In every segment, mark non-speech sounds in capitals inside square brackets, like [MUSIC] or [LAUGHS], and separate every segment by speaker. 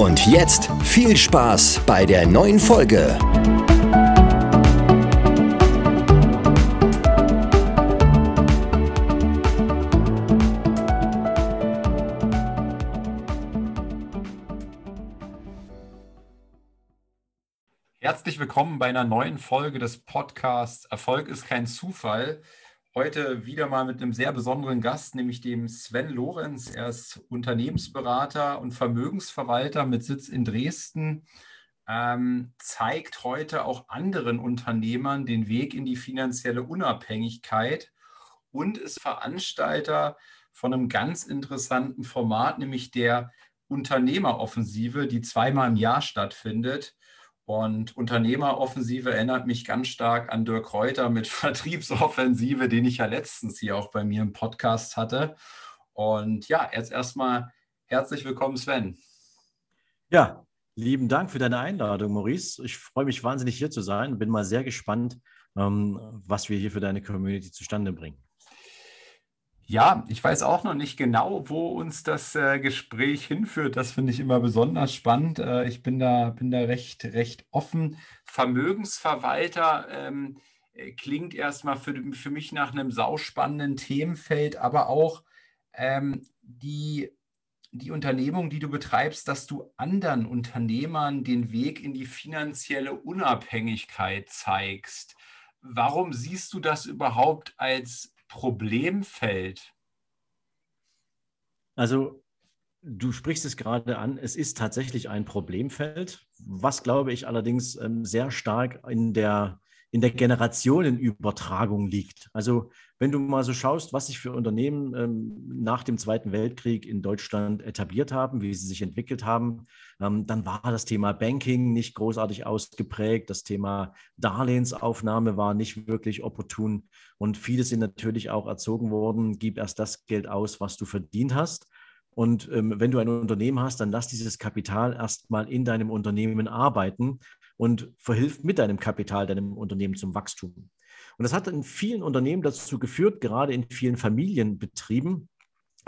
Speaker 1: Und jetzt viel Spaß bei der neuen Folge.
Speaker 2: Herzlich willkommen bei einer neuen Folge des Podcasts Erfolg ist kein Zufall. Heute wieder mal mit einem sehr besonderen Gast, nämlich dem Sven Lorenz. Er ist Unternehmensberater und Vermögensverwalter mit Sitz in Dresden. Ähm, zeigt heute auch anderen Unternehmern den Weg in die finanzielle Unabhängigkeit und ist Veranstalter von einem ganz interessanten Format, nämlich der Unternehmeroffensive, die zweimal im Jahr stattfindet. Und Unternehmeroffensive erinnert mich ganz stark an Dirk Reuter mit [LAUGHS] Vertriebsoffensive, den ich ja letztens hier auch bei mir im Podcast hatte. Und ja, jetzt erstmal herzlich willkommen, Sven.
Speaker 3: Ja, lieben Dank für deine Einladung, Maurice. Ich freue mich wahnsinnig hier zu sein. Bin mal sehr gespannt, ähm, was wir hier für deine Community zustande bringen.
Speaker 2: Ja, ich weiß auch noch nicht genau, wo uns das äh, Gespräch hinführt. Das finde ich immer besonders spannend. Äh, ich bin da, bin da recht, recht offen. Vermögensverwalter ähm, äh, klingt erstmal für, für mich nach einem sauspannenden Themenfeld, aber auch ähm, die, die Unternehmung, die du betreibst, dass du anderen Unternehmern den Weg in die finanzielle Unabhängigkeit zeigst. Warum siehst du das überhaupt als Problemfeld?
Speaker 3: Also du sprichst es gerade an, es ist tatsächlich ein Problemfeld, was glaube ich allerdings ähm, sehr stark in der in der Generationenübertragung liegt. Also wenn du mal so schaust, was sich für Unternehmen ähm, nach dem Zweiten Weltkrieg in Deutschland etabliert haben, wie sie sich entwickelt haben, ähm, dann war das Thema Banking nicht großartig ausgeprägt. Das Thema Darlehensaufnahme war nicht wirklich opportun. Und viele sind natürlich auch erzogen worden, gib erst das Geld aus, was du verdient hast. Und ähm, wenn du ein Unternehmen hast, dann lass dieses Kapital erstmal in deinem Unternehmen arbeiten und verhilft mit deinem Kapital deinem Unternehmen zum Wachstum. Und das hat in vielen Unternehmen dazu geführt, gerade in vielen Familienbetrieben,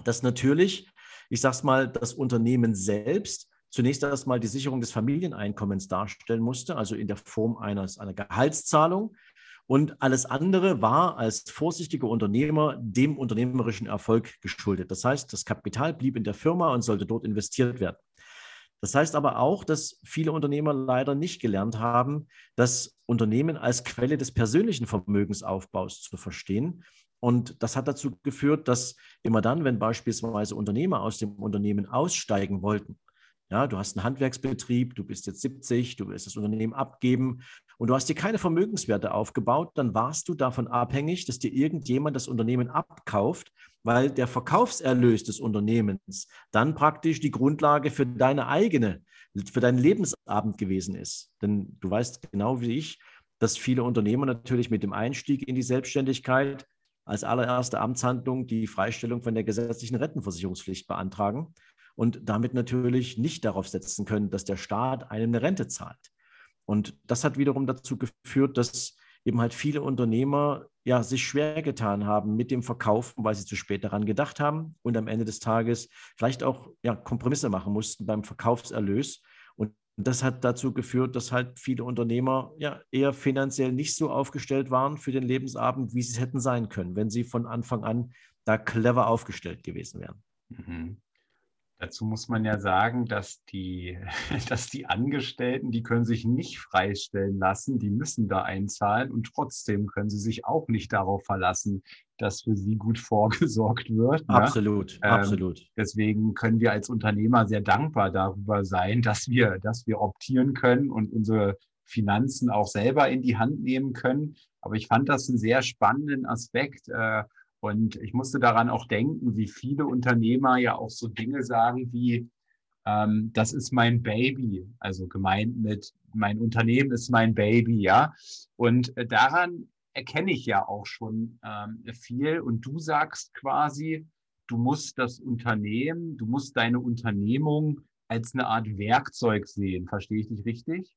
Speaker 3: dass natürlich, ich sage es mal, das Unternehmen selbst zunächst erstmal die Sicherung des Familieneinkommens darstellen musste, also in der Form eines, einer Gehaltszahlung. Und alles andere war als vorsichtiger Unternehmer dem unternehmerischen Erfolg geschuldet. Das heißt, das Kapital blieb in der Firma und sollte dort investiert werden. Das heißt aber auch, dass viele Unternehmer leider nicht gelernt haben, das Unternehmen als Quelle des persönlichen Vermögensaufbaus zu verstehen. Und das hat dazu geführt, dass immer dann, wenn beispielsweise Unternehmer aus dem Unternehmen aussteigen wollten, ja, du hast einen Handwerksbetrieb, du bist jetzt 70, du willst das Unternehmen abgeben und du hast dir keine Vermögenswerte aufgebaut, dann warst du davon abhängig, dass dir irgendjemand das Unternehmen abkauft, weil der Verkaufserlös des Unternehmens dann praktisch die Grundlage für deine eigene, für deinen Lebensabend gewesen ist. Denn du weißt genau wie ich, dass viele Unternehmer natürlich mit dem Einstieg in die Selbstständigkeit als allererste Amtshandlung die Freistellung von der gesetzlichen Rentenversicherungspflicht beantragen und damit natürlich nicht darauf setzen können, dass der Staat einem eine Rente zahlt. Und das hat wiederum dazu geführt, dass eben halt viele Unternehmer ja sich schwer getan haben mit dem Verkaufen, weil sie zu spät daran gedacht haben und am Ende des Tages vielleicht auch ja, Kompromisse machen mussten beim Verkaufserlös. Und das hat dazu geführt, dass halt viele Unternehmer ja eher finanziell nicht so aufgestellt waren für den Lebensabend, wie sie es hätten sein können, wenn sie von Anfang an da clever aufgestellt gewesen wären.
Speaker 2: Mhm. Dazu muss man ja sagen, dass die, [LAUGHS] dass die Angestellten, die können sich nicht freistellen lassen, die müssen da einzahlen und trotzdem können sie sich auch nicht darauf verlassen, dass für sie gut [LAUGHS] vorgesorgt wird.
Speaker 3: Ne? Absolut, ja? absolut. Ähm,
Speaker 2: deswegen können wir als Unternehmer sehr dankbar darüber sein, dass wir, dass wir optieren können und unsere Finanzen auch selber in die Hand nehmen können. Aber ich fand das einen sehr spannenden Aspekt. Äh, und ich musste daran auch denken, wie viele Unternehmer ja auch so Dinge sagen wie, ähm, das ist mein Baby, also gemeint mit mein Unternehmen ist mein Baby, ja. Und äh, daran erkenne ich ja auch schon ähm, viel. Und du sagst quasi, du musst das Unternehmen, du musst deine Unternehmung als eine Art Werkzeug sehen. Verstehe ich dich richtig?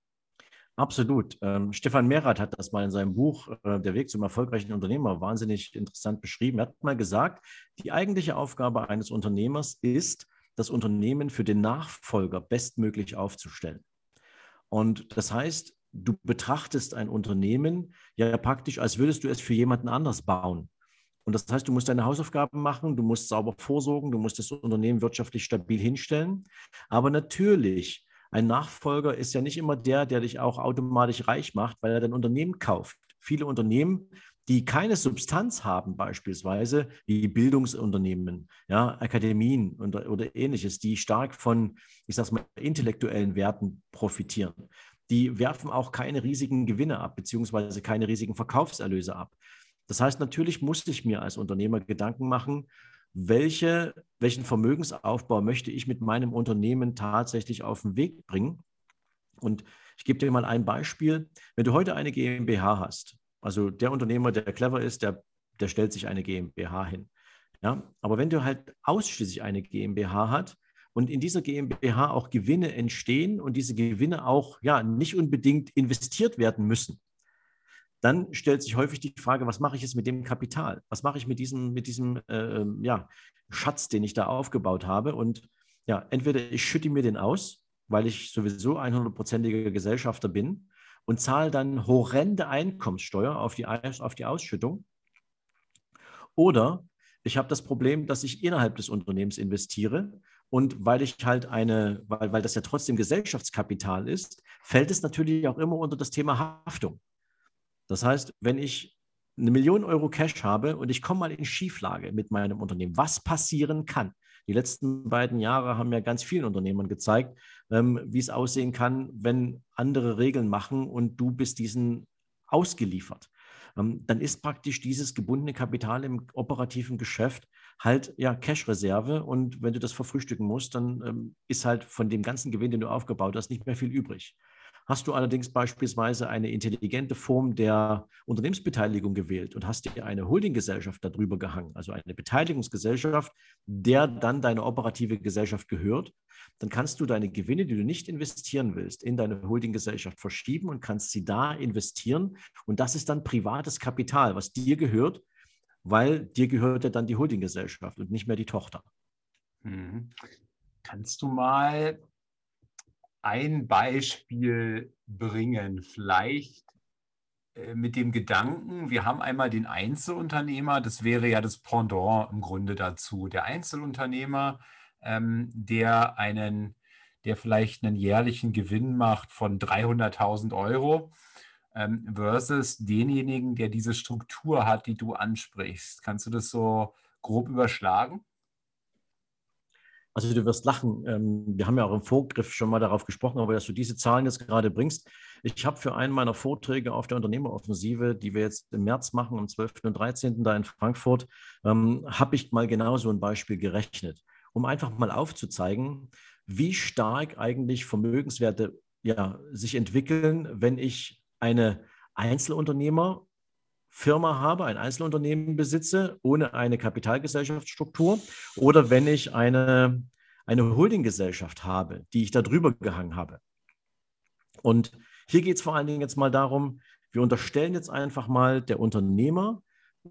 Speaker 3: Absolut. Ähm, Stefan Merath hat das mal in seinem Buch äh, Der Weg zum erfolgreichen Unternehmer wahnsinnig interessant beschrieben. Er hat mal gesagt, die eigentliche Aufgabe eines Unternehmers ist, das Unternehmen für den Nachfolger bestmöglich aufzustellen. Und das heißt, du betrachtest ein Unternehmen ja praktisch, als würdest du es für jemanden anders bauen. Und das heißt, du musst deine Hausaufgaben machen, du musst sauber vorsorgen, du musst das Unternehmen wirtschaftlich stabil hinstellen. Aber natürlich, ein Nachfolger ist ja nicht immer der, der dich auch automatisch reich macht, weil er dein Unternehmen kauft. Viele Unternehmen, die keine Substanz haben, beispielsweise wie Bildungsunternehmen, ja, Akademien und, oder ähnliches, die stark von, ich sag's mal, intellektuellen Werten profitieren die werfen auch keine riesigen Gewinne ab, beziehungsweise keine riesigen Verkaufserlöse ab. Das heißt, natürlich muss ich mir als Unternehmer Gedanken machen, welche, welchen Vermögensaufbau möchte ich mit meinem Unternehmen tatsächlich auf den Weg bringen. Und ich gebe dir mal ein Beispiel. Wenn du heute eine GmbH hast, also der Unternehmer, der clever ist, der, der stellt sich eine GmbH hin. Ja? Aber wenn du halt ausschließlich eine GmbH hast, und in dieser GmbH auch Gewinne entstehen und diese Gewinne auch ja nicht unbedingt investiert werden müssen, dann stellt sich häufig die Frage, was mache ich jetzt mit dem Kapital? Was mache ich mit diesem, mit diesem äh, ja, Schatz, den ich da aufgebaut habe? Und ja, entweder ich schütte mir den aus, weil ich sowieso 100%iger Gesellschafter bin und zahle dann horrende Einkommenssteuer auf die, auf die Ausschüttung. Oder ich habe das Problem, dass ich innerhalb des Unternehmens investiere und weil ich halt eine, weil, weil das ja trotzdem Gesellschaftskapital ist, fällt es natürlich auch immer unter das Thema Haftung. Das heißt, wenn ich eine Million Euro Cash habe und ich komme mal in Schieflage mit meinem Unternehmen, was passieren kann. Die letzten beiden Jahre haben ja ganz vielen Unternehmern gezeigt, ähm, wie es aussehen kann, wenn andere Regeln machen und du bist diesen ausgeliefert. Ähm, dann ist praktisch dieses gebundene Kapital im operativen Geschäft halt ja Cash-Reserve und wenn du das verfrühstücken musst, dann ähm, ist halt von dem ganzen Gewinn, den du aufgebaut hast, nicht mehr viel übrig. Hast du allerdings beispielsweise eine intelligente Form der Unternehmensbeteiligung gewählt und hast dir eine Holdinggesellschaft darüber gehangen, also eine Beteiligungsgesellschaft, der dann deine operative Gesellschaft gehört, dann kannst du deine Gewinne, die du nicht investieren willst, in deine Holdinggesellschaft verschieben und kannst sie da investieren. Und das ist dann privates Kapital, was dir gehört, weil dir gehört ja dann die Holdinggesellschaft und nicht mehr die Tochter.
Speaker 2: Mhm. Kannst du mal ein Beispiel bringen, vielleicht äh, mit dem Gedanken, wir haben einmal den Einzelunternehmer, das wäre ja das Pendant im Grunde dazu. Der Einzelunternehmer, ähm, der einen, der vielleicht einen jährlichen Gewinn macht von 300.000 Euro ähm, versus denjenigen, der diese Struktur hat, die du ansprichst. Kannst du das so grob überschlagen?
Speaker 3: Also du wirst lachen. Ähm, wir haben ja auch im Vorgriff schon mal darauf gesprochen, aber dass du diese Zahlen jetzt gerade bringst. Ich habe für einen meiner Vorträge auf der Unternehmeroffensive, die wir jetzt im März machen, am 12. und 13. da in Frankfurt, ähm, habe ich mal genau so ein Beispiel gerechnet, um einfach mal aufzuzeigen, wie stark eigentlich Vermögenswerte ja, sich entwickeln, wenn ich eine Einzelunternehmer Firma habe, ein Einzelunternehmen besitze, ohne eine Kapitalgesellschaftsstruktur, oder wenn ich eine, eine Holdinggesellschaft habe, die ich da drüber gehangen habe. Und hier geht es vor allen Dingen jetzt mal darum, wir unterstellen jetzt einfach mal, der Unternehmer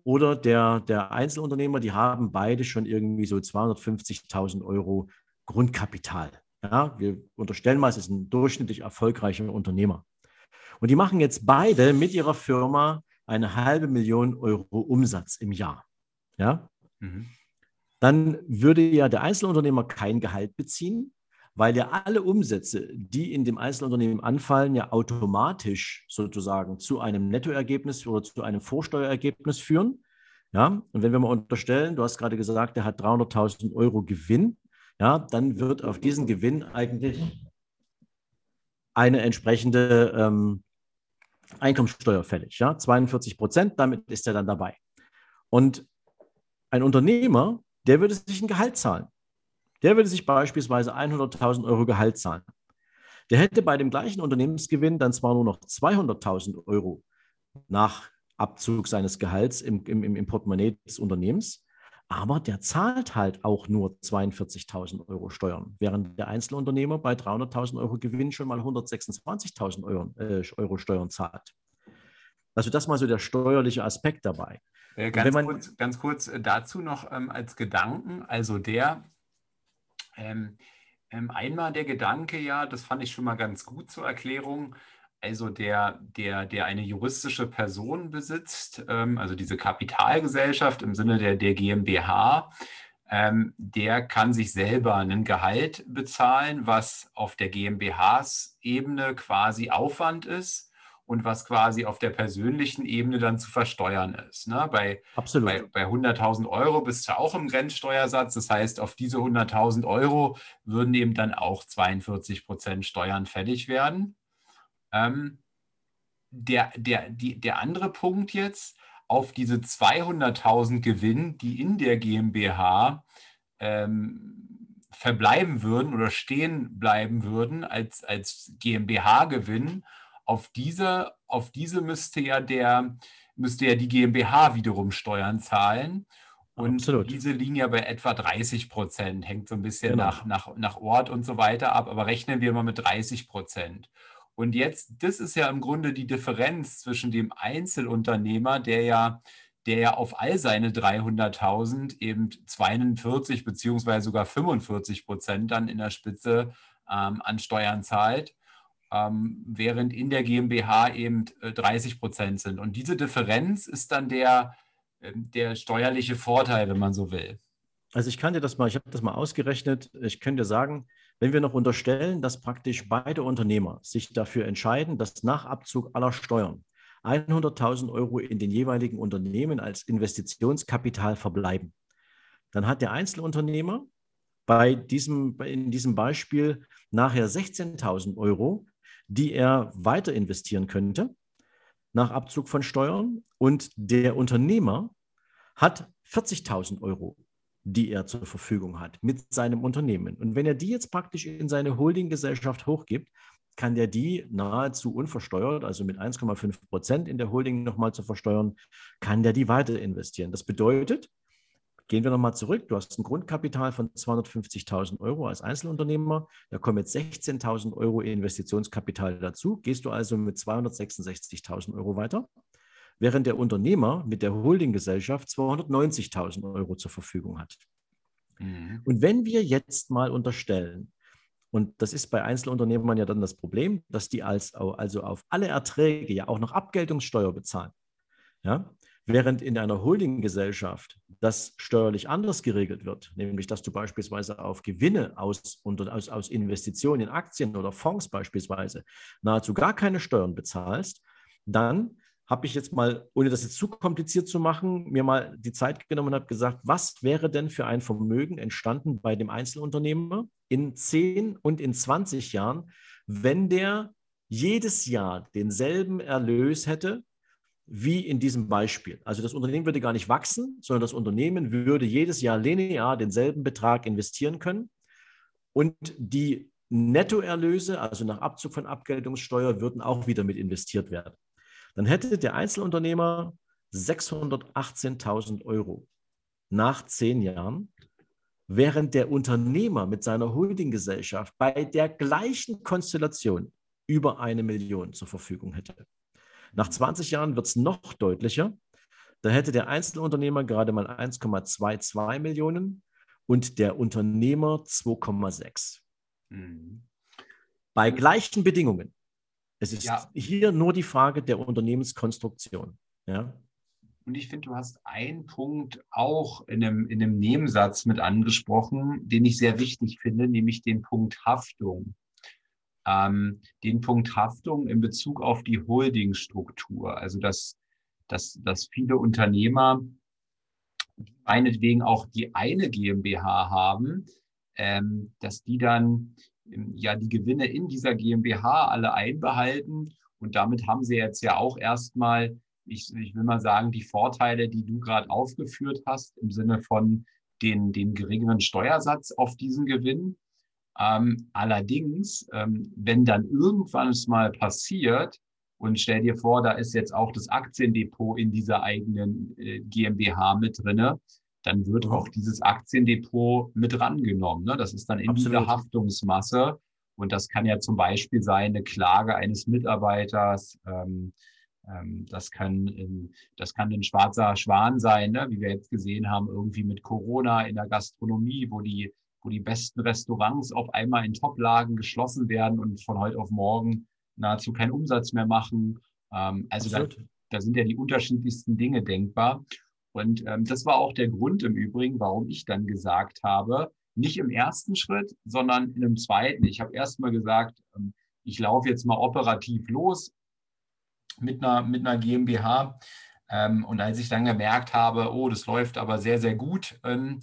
Speaker 3: oder der, der Einzelunternehmer, die haben beide schon irgendwie so 250.000 Euro Grundkapital. Ja, wir unterstellen mal, es ist ein durchschnittlich erfolgreicher Unternehmer. Und die machen jetzt beide mit ihrer Firma eine halbe Million Euro Umsatz im Jahr. Ja? Mhm. Dann würde ja der Einzelunternehmer kein Gehalt beziehen, weil ja alle Umsätze, die in dem Einzelunternehmen anfallen, ja automatisch sozusagen zu einem Nettoergebnis oder zu einem Vorsteuerergebnis führen. Ja, und wenn wir mal unterstellen, du hast gerade gesagt, der hat 300.000 Euro Gewinn, ja, dann wird auf diesen Gewinn eigentlich eine entsprechende ähm, Einkommensteuer fällig. Ja? 42 Prozent, damit ist er dann dabei. Und ein Unternehmer, der würde sich ein Gehalt zahlen. Der würde sich beispielsweise 100.000 Euro Gehalt zahlen. Der hätte bei dem gleichen Unternehmensgewinn dann zwar nur noch 200.000 Euro nach Abzug seines Gehalts im, im, im Portemonnaie des Unternehmens, aber der zahlt halt auch nur 42.000 Euro Steuern, während der Einzelunternehmer bei 300.000 Euro Gewinn schon mal 126.000 Euro, äh, Euro Steuern zahlt. Also das mal so der steuerliche Aspekt dabei.
Speaker 2: Äh, ganz, man, kurz, ganz, kurz, äh, dazu noch ähm, als Gedanken, also der, ähm, ähm, einmal der Gedanke ja, das fand ich schon mal ganz gut zur Erklärung, also der, der, der eine juristische Person besitzt, ähm, also diese Kapitalgesellschaft im Sinne der, der GmbH, ähm, der kann sich selber ein Gehalt bezahlen, was auf der GmbHs-Ebene quasi Aufwand ist und was quasi auf der persönlichen Ebene dann zu versteuern ist. Ne? Bei, Absolut. bei, bei 100.000 Euro bist du auch im Grenzsteuersatz. Das heißt, auf diese 100.000 Euro würden eben dann auch 42 Prozent Steuern fällig werden. Ähm, der, der, die, der andere Punkt jetzt, auf diese 200.000 Gewinn, die in der GmbH ähm, verbleiben würden oder stehen bleiben würden als, als GmbH-Gewinn, auf diese, auf diese müsste ja der, müsste ja die GmbH wiederum Steuern zahlen. Und Absolut. diese liegen ja bei etwa 30 Prozent, hängt so ein bisschen genau. nach, nach, nach Ort und so weiter ab, aber rechnen wir mal mit 30 Prozent. Und jetzt, das ist ja im Grunde die Differenz zwischen dem Einzelunternehmer, der ja, der ja auf all seine 300.000 eben 42 beziehungsweise sogar 45 Prozent dann in der Spitze ähm, an Steuern zahlt ähm, während in der GmbH eben 30 äh, Prozent sind. Und diese Differenz ist dann der, ähm, der steuerliche Vorteil, wenn man so will.
Speaker 3: Also ich kann dir das mal, ich habe das mal ausgerechnet, ich könnte dir sagen, wenn wir noch unterstellen, dass praktisch beide Unternehmer sich dafür entscheiden, dass nach Abzug aller Steuern 100.000 Euro in den jeweiligen Unternehmen als Investitionskapital verbleiben, dann hat der Einzelunternehmer bei diesem, in diesem Beispiel nachher 16.000 Euro die er weiter investieren könnte nach Abzug von Steuern. Und der Unternehmer hat 40.000 Euro, die er zur Verfügung hat mit seinem Unternehmen. Und wenn er die jetzt praktisch in seine Holdinggesellschaft hochgibt, kann der die nahezu unversteuert, also mit 1,5 Prozent in der Holding nochmal zu versteuern, kann der die weiter investieren. Das bedeutet, Gehen wir nochmal zurück. Du hast ein Grundkapital von 250.000 Euro als Einzelunternehmer. Da kommen jetzt 16.000 Euro Investitionskapital dazu. Gehst du also mit 266.000 Euro weiter, während der Unternehmer mit der Holdinggesellschaft 290.000 Euro zur Verfügung hat. Mhm. Und wenn wir jetzt mal unterstellen, und das ist bei Einzelunternehmern ja dann das Problem, dass die als, also auf alle Erträge ja auch noch Abgeltungssteuer bezahlen. Ja? Während in einer Holdinggesellschaft das steuerlich anders geregelt wird, nämlich dass du beispielsweise auf Gewinne aus, aus, aus Investitionen in Aktien oder Fonds beispielsweise nahezu gar keine Steuern bezahlst, dann habe ich jetzt mal, ohne das jetzt zu kompliziert zu machen, mir mal die Zeit genommen und habe gesagt, was wäre denn für ein Vermögen entstanden bei dem Einzelunternehmer in 10 und in 20 Jahren, wenn der jedes Jahr denselben Erlös hätte wie in diesem Beispiel. Also das Unternehmen würde gar nicht wachsen, sondern das Unternehmen würde jedes Jahr linear denselben Betrag investieren können und die Nettoerlöse, also nach Abzug von Abgeltungssteuer, würden auch wieder mit investiert werden. Dann hätte der Einzelunternehmer 618.000 Euro nach zehn Jahren, während der Unternehmer mit seiner Holdinggesellschaft bei der gleichen Konstellation über eine Million zur Verfügung hätte. Nach 20 Jahren wird es noch deutlicher. Da hätte der Einzelunternehmer gerade mal 1,22 Millionen und der Unternehmer 2,6. Mhm. Bei gleichen Bedingungen. Es ist ja. hier nur die Frage der Unternehmenskonstruktion. Ja?
Speaker 2: Und ich finde, du hast einen Punkt auch in einem, in einem Nebensatz mit angesprochen, den ich sehr wichtig finde, nämlich den Punkt Haftung ähm, den Punkt Haftung in Bezug auf die Holdingstruktur. Also dass, dass, dass viele Unternehmer meinetwegen auch die eine GmbH haben, ähm, dass die dann ja die Gewinne in dieser GmbH alle einbehalten. Und damit haben sie jetzt ja auch erstmal, ich, ich will mal sagen, die Vorteile, die du gerade aufgeführt hast, im Sinne von den, den geringeren Steuersatz auf diesen Gewinn. Ähm, allerdings, ähm, wenn dann irgendwann es mal passiert, und stell dir vor, da ist jetzt auch das Aktiendepot in dieser eigenen äh, GmbH mit drinne, dann wird mhm. auch dieses Aktiendepot mit rangenommen. Ne? Das ist dann in Absolut. dieser Haftungsmasse. Und das kann ja zum Beispiel sein, eine Klage eines Mitarbeiters. Ähm, ähm, das, kann, das kann ein schwarzer Schwan sein, ne? wie wir jetzt gesehen haben, irgendwie mit Corona in der Gastronomie, wo die, wo die besten Restaurants auf einmal in Toplagen geschlossen werden und von heute auf morgen nahezu keinen Umsatz mehr machen. Ähm, also da, da, sind ja die unterschiedlichsten Dinge denkbar. Und ähm, das war auch der Grund im Übrigen, warum ich dann gesagt habe, nicht im ersten Schritt, sondern in einem zweiten. Ich habe erst mal gesagt, ähm, ich laufe jetzt mal operativ los mit einer, mit einer GmbH. Ähm, und als ich dann gemerkt habe, oh, das läuft aber sehr, sehr gut, ähm,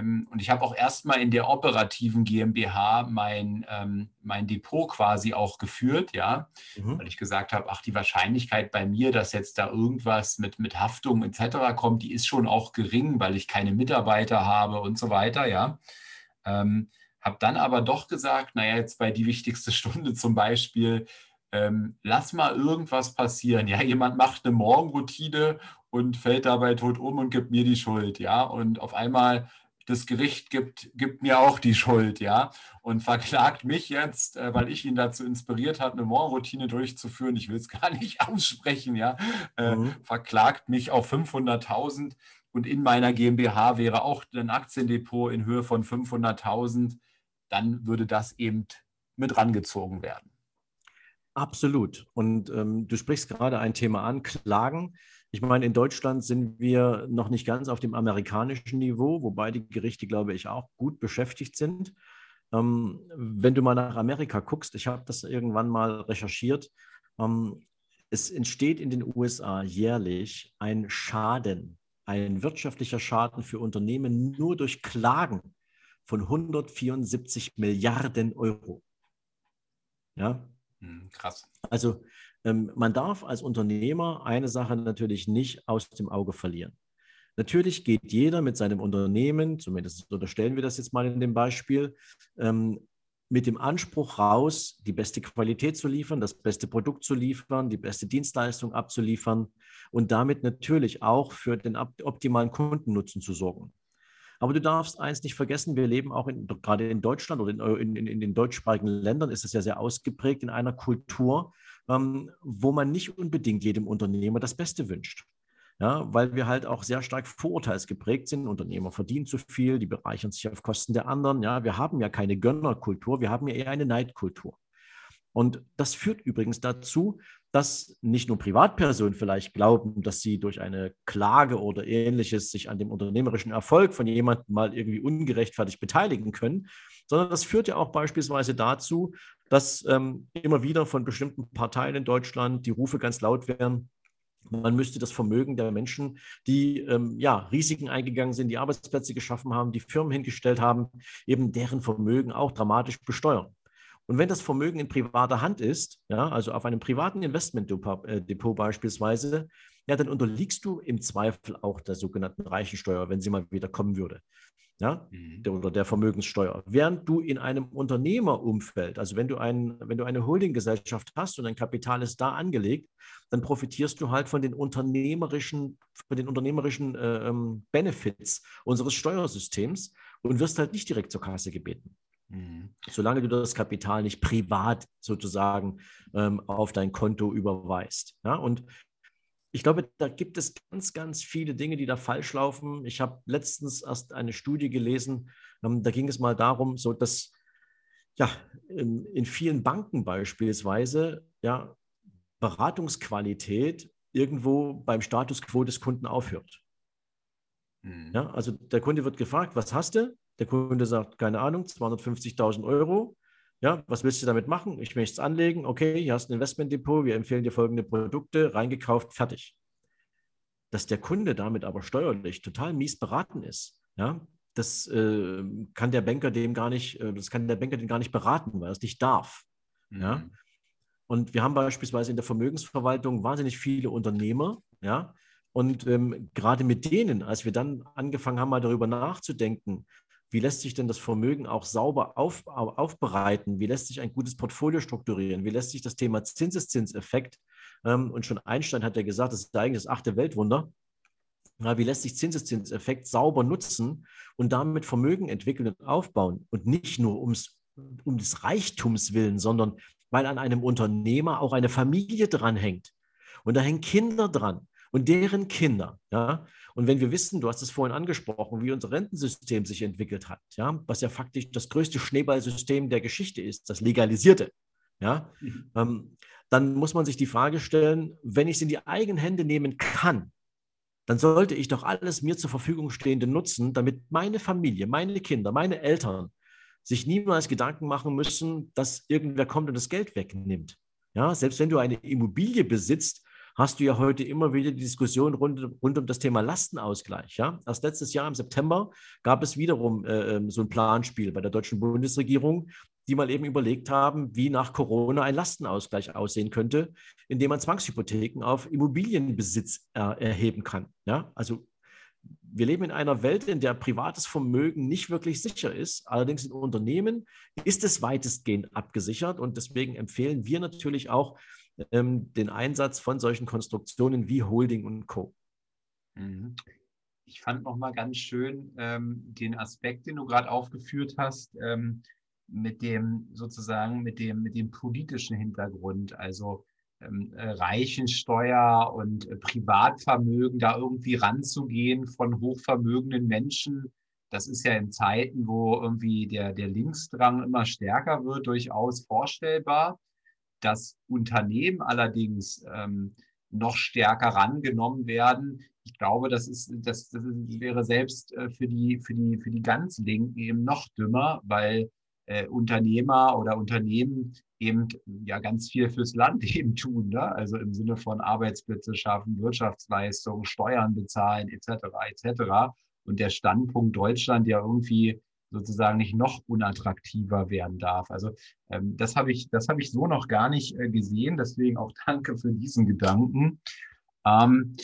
Speaker 2: und ich habe auch erstmal in der operativen GmbH mein, ähm, mein Depot quasi auch geführt, ja, mhm. weil ich gesagt habe, ach, die Wahrscheinlichkeit bei mir, dass jetzt da irgendwas mit, mit Haftung etc. kommt, die ist schon auch gering, weil ich keine Mitarbeiter habe und so weiter, ja. Ähm, habe dann aber doch gesagt, naja, jetzt bei die wichtigste [LAUGHS] Stunde zum Beispiel, ähm, lass mal irgendwas passieren. Ja, jemand macht eine Morgenroutine und fällt dabei tot um und gibt mir die Schuld, ja. Und auf einmal das Gericht gibt, gibt mir auch die Schuld, ja, und verklagt mich jetzt, äh, weil ich ihn dazu inspiriert habe, eine Morgenroutine durchzuführen. Ich will es [LAUGHS] gar nicht aussprechen, ja, äh, mhm. verklagt mich auf 500.000 und in meiner GmbH wäre auch ein Aktiendepot in Höhe von 500.000, dann würde das eben mit rangezogen werden.
Speaker 3: Absolut. Und ähm, du sprichst gerade ein Thema an, Klagen. Ich meine, in Deutschland sind wir noch nicht ganz auf dem amerikanischen Niveau, wobei die Gerichte, glaube ich, auch gut beschäftigt sind. Ähm, wenn du mal nach Amerika guckst, ich habe das irgendwann mal recherchiert, ähm, es entsteht in den USA jährlich ein Schaden, ein wirtschaftlicher Schaden für Unternehmen nur durch Klagen von 174 Milliarden Euro. Ja.
Speaker 2: Hm, krass.
Speaker 3: Also man darf als Unternehmer eine Sache natürlich nicht aus dem Auge verlieren. Natürlich geht jeder mit seinem Unternehmen, zumindest unterstellen wir das jetzt mal in dem Beispiel, ähm, mit dem Anspruch raus, die beste Qualität zu liefern, das beste Produkt zu liefern, die beste Dienstleistung abzuliefern und damit natürlich auch für den optimalen Kundennutzen zu sorgen. Aber du darfst eins nicht vergessen, wir leben auch in, gerade in Deutschland oder in, in, in den deutschsprachigen Ländern ist es ja sehr ausgeprägt in einer Kultur, ähm, wo man nicht unbedingt jedem Unternehmer das Beste wünscht. Ja, weil wir halt auch sehr stark vorurteilsgeprägt sind. Unternehmer verdienen zu viel, die bereichern sich auf Kosten der anderen. Ja, wir haben ja keine Gönnerkultur, wir haben ja eher eine Neidkultur. Und das führt übrigens dazu, dass nicht nur Privatpersonen vielleicht glauben, dass sie durch eine Klage oder ähnliches sich an dem unternehmerischen Erfolg von jemandem mal irgendwie ungerechtfertigt beteiligen können, sondern das führt ja auch beispielsweise dazu, dass ähm, immer wieder von bestimmten Parteien in Deutschland die Rufe ganz laut werden, man müsste das Vermögen der Menschen, die ähm, ja, Risiken eingegangen sind, die Arbeitsplätze geschaffen haben, die Firmen hingestellt haben, eben deren Vermögen auch dramatisch besteuern. Und wenn das Vermögen in privater Hand ist, ja, also auf einem privaten Investmentdepot äh, beispielsweise, ja, dann unterliegst du im Zweifel auch der sogenannten Reichensteuer, wenn sie mal wieder kommen würde ja, mhm. oder der Vermögenssteuer. Während du in einem Unternehmerumfeld, also wenn du, ein, wenn du eine Holdinggesellschaft hast und dein Kapital ist da angelegt, dann profitierst du halt von den unternehmerischen, von den unternehmerischen äh, ähm, Benefits unseres Steuersystems und wirst halt nicht direkt zur Kasse gebeten. Mhm. Solange du das Kapital nicht privat sozusagen ähm, auf dein Konto überweist. Ja? Und ich glaube, da gibt es ganz, ganz viele Dinge, die da falsch laufen. Ich habe letztens erst eine Studie gelesen, ähm, da ging es mal darum, so dass ja, in, in vielen Banken beispielsweise ja, Beratungsqualität irgendwo beim Status quo des Kunden aufhört. Mhm. Ja, also der Kunde wird gefragt, was hast du? Der Kunde sagt, keine Ahnung, 250.000 Euro. Ja, was willst du damit machen? Ich möchte es anlegen. Okay, hier hast du ein Investmentdepot. Wir empfehlen dir folgende Produkte. Reingekauft, fertig. Dass der Kunde damit aber steuerlich total mies beraten ist, ja, das äh, kann der Banker dem gar nicht, äh, das kann der Banker den gar nicht beraten, weil er es nicht darf. Mhm. Ja. Und wir haben beispielsweise in der Vermögensverwaltung wahnsinnig viele Unternehmer, ja, Und ähm, gerade mit denen, als wir dann angefangen haben, mal darüber nachzudenken, wie lässt sich denn das Vermögen auch sauber auf, aufbereiten? Wie lässt sich ein gutes Portfolio strukturieren? Wie lässt sich das Thema Zinseszinseffekt, ähm, und schon Einstein hat ja gesagt, das ist eigentlich das achte Weltwunder, ja, wie lässt sich Zinseszinseffekt sauber nutzen und damit Vermögen entwickeln und aufbauen und nicht nur ums, um des Reichtums willen, sondern weil an einem Unternehmer auch eine Familie dranhängt. Und da hängen Kinder dran und deren Kinder. Ja? Und wenn wir wissen, du hast es vorhin angesprochen, wie unser Rentensystem sich entwickelt hat, ja, was ja faktisch das größte Schneeballsystem der Geschichte ist, das legalisierte, ja, mhm. ähm, dann muss man sich die Frage stellen, wenn ich es in die eigenen Hände nehmen kann, dann sollte ich doch alles mir zur Verfügung Stehende nutzen, damit meine Familie, meine Kinder, meine Eltern sich niemals Gedanken machen müssen, dass irgendwer kommt und das Geld wegnimmt. Ja, selbst wenn du eine Immobilie besitzt, hast du ja heute immer wieder die Diskussion rund, rund um das Thema Lastenausgleich. Ja? Erst letztes Jahr im September gab es wiederum äh, ähm, so ein Planspiel bei der deutschen Bundesregierung, die mal eben überlegt haben, wie nach Corona ein Lastenausgleich aussehen könnte, indem man Zwangshypotheken auf Immobilienbesitz er erheben kann. Ja? Also wir leben in einer Welt, in der privates Vermögen nicht wirklich sicher ist. Allerdings in Unternehmen ist es weitestgehend abgesichert und deswegen empfehlen wir natürlich auch ähm, den Einsatz von solchen Konstruktionen wie Holding und Co.
Speaker 2: Mhm. Ich fand noch mal ganz schön ähm, den Aspekt, den du gerade aufgeführt hast, ähm, mit dem sozusagen mit dem mit dem politischen Hintergrund, also ähm, äh, Reichensteuer und äh, Privatvermögen da irgendwie ranzugehen von hochvermögenden Menschen. Das ist ja in Zeiten, wo irgendwie der, der Linksdrang immer stärker wird, durchaus vorstellbar. Dass Unternehmen allerdings ähm, noch stärker rangenommen werden, ich glaube, das ist, das, das wäre selbst äh, für die, für die, für die ganz Linken eben noch dümmer, weil äh, Unternehmer oder Unternehmen eben ja ganz viel fürs Land [LAUGHS] eben tun, ne? also im Sinne von Arbeitsplätze schaffen, Wirtschaftsleistungen, Steuern bezahlen etc. etc. Und der Standpunkt Deutschland ja irgendwie sozusagen nicht noch unattraktiver werden darf. Also ähm, das habe ich, das habe ich so noch gar nicht äh, gesehen. Deswegen auch [LAUGHS] danke für diesen Gedanken.
Speaker 3: Ähm,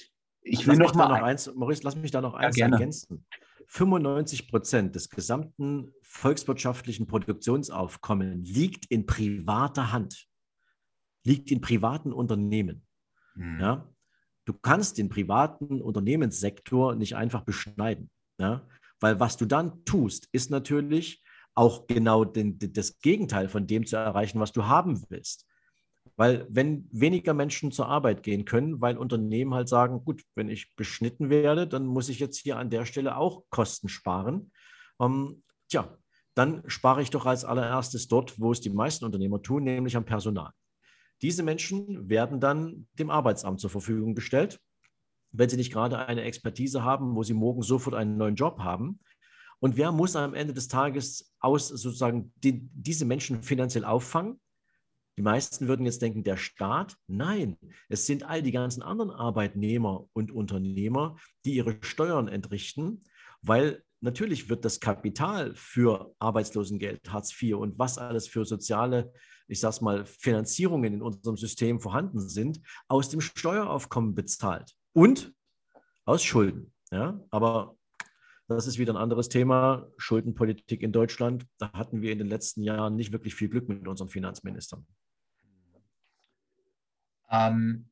Speaker 3: ich will lass noch mal noch eins, Maurice, lass mich da noch eins ja, ergänzen. 95 Prozent des gesamten volkswirtschaftlichen Produktionsaufkommen liegt in privater Hand, liegt in privaten Unternehmen. Mhm. Ja? Du kannst den privaten Unternehmenssektor nicht einfach beschneiden. Ja? Weil was du dann tust, ist natürlich auch genau den, das Gegenteil von dem zu erreichen, was du haben willst. Weil wenn weniger Menschen zur Arbeit gehen können, weil Unternehmen halt sagen, gut, wenn ich beschnitten werde, dann muss ich jetzt hier an der Stelle auch Kosten sparen. Ähm, tja, dann spare ich doch als allererstes dort, wo es die meisten Unternehmer tun, nämlich am Personal. Diese Menschen werden dann dem Arbeitsamt zur Verfügung gestellt, wenn sie nicht gerade eine Expertise haben, wo sie morgen sofort einen neuen Job haben. Und wer muss am Ende des Tages aus sozusagen die, diese Menschen finanziell auffangen? Die meisten würden jetzt denken, der Staat. Nein, es sind all die ganzen anderen Arbeitnehmer und Unternehmer, die ihre Steuern entrichten, weil natürlich wird das Kapital für Arbeitslosengeld, Hartz IV und was alles für soziale, ich sag's mal, Finanzierungen in unserem System vorhanden sind, aus dem Steueraufkommen bezahlt und aus Schulden. Ja? Aber das ist wieder ein anderes Thema. Schuldenpolitik in Deutschland. Da hatten wir in den letzten Jahren nicht wirklich viel Glück mit unseren Finanzministern.
Speaker 2: Ähm,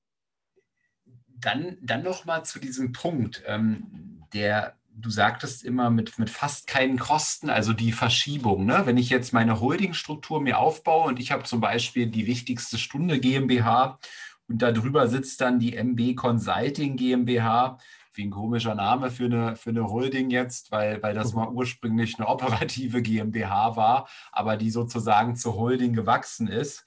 Speaker 2: dann, dann noch mal zu diesem Punkt, ähm, der du sagtest immer mit, mit fast keinen Kosten, also die Verschiebung. Ne? Wenn ich jetzt meine Holdingstruktur mir aufbaue und ich habe zum Beispiel die wichtigste Stunde GmbH und darüber sitzt dann die MB Consulting GmbH, wie ein komischer Name für eine, für eine Holding jetzt, weil, weil das mal ursprünglich eine operative GmbH war, aber die sozusagen zur Holding gewachsen ist.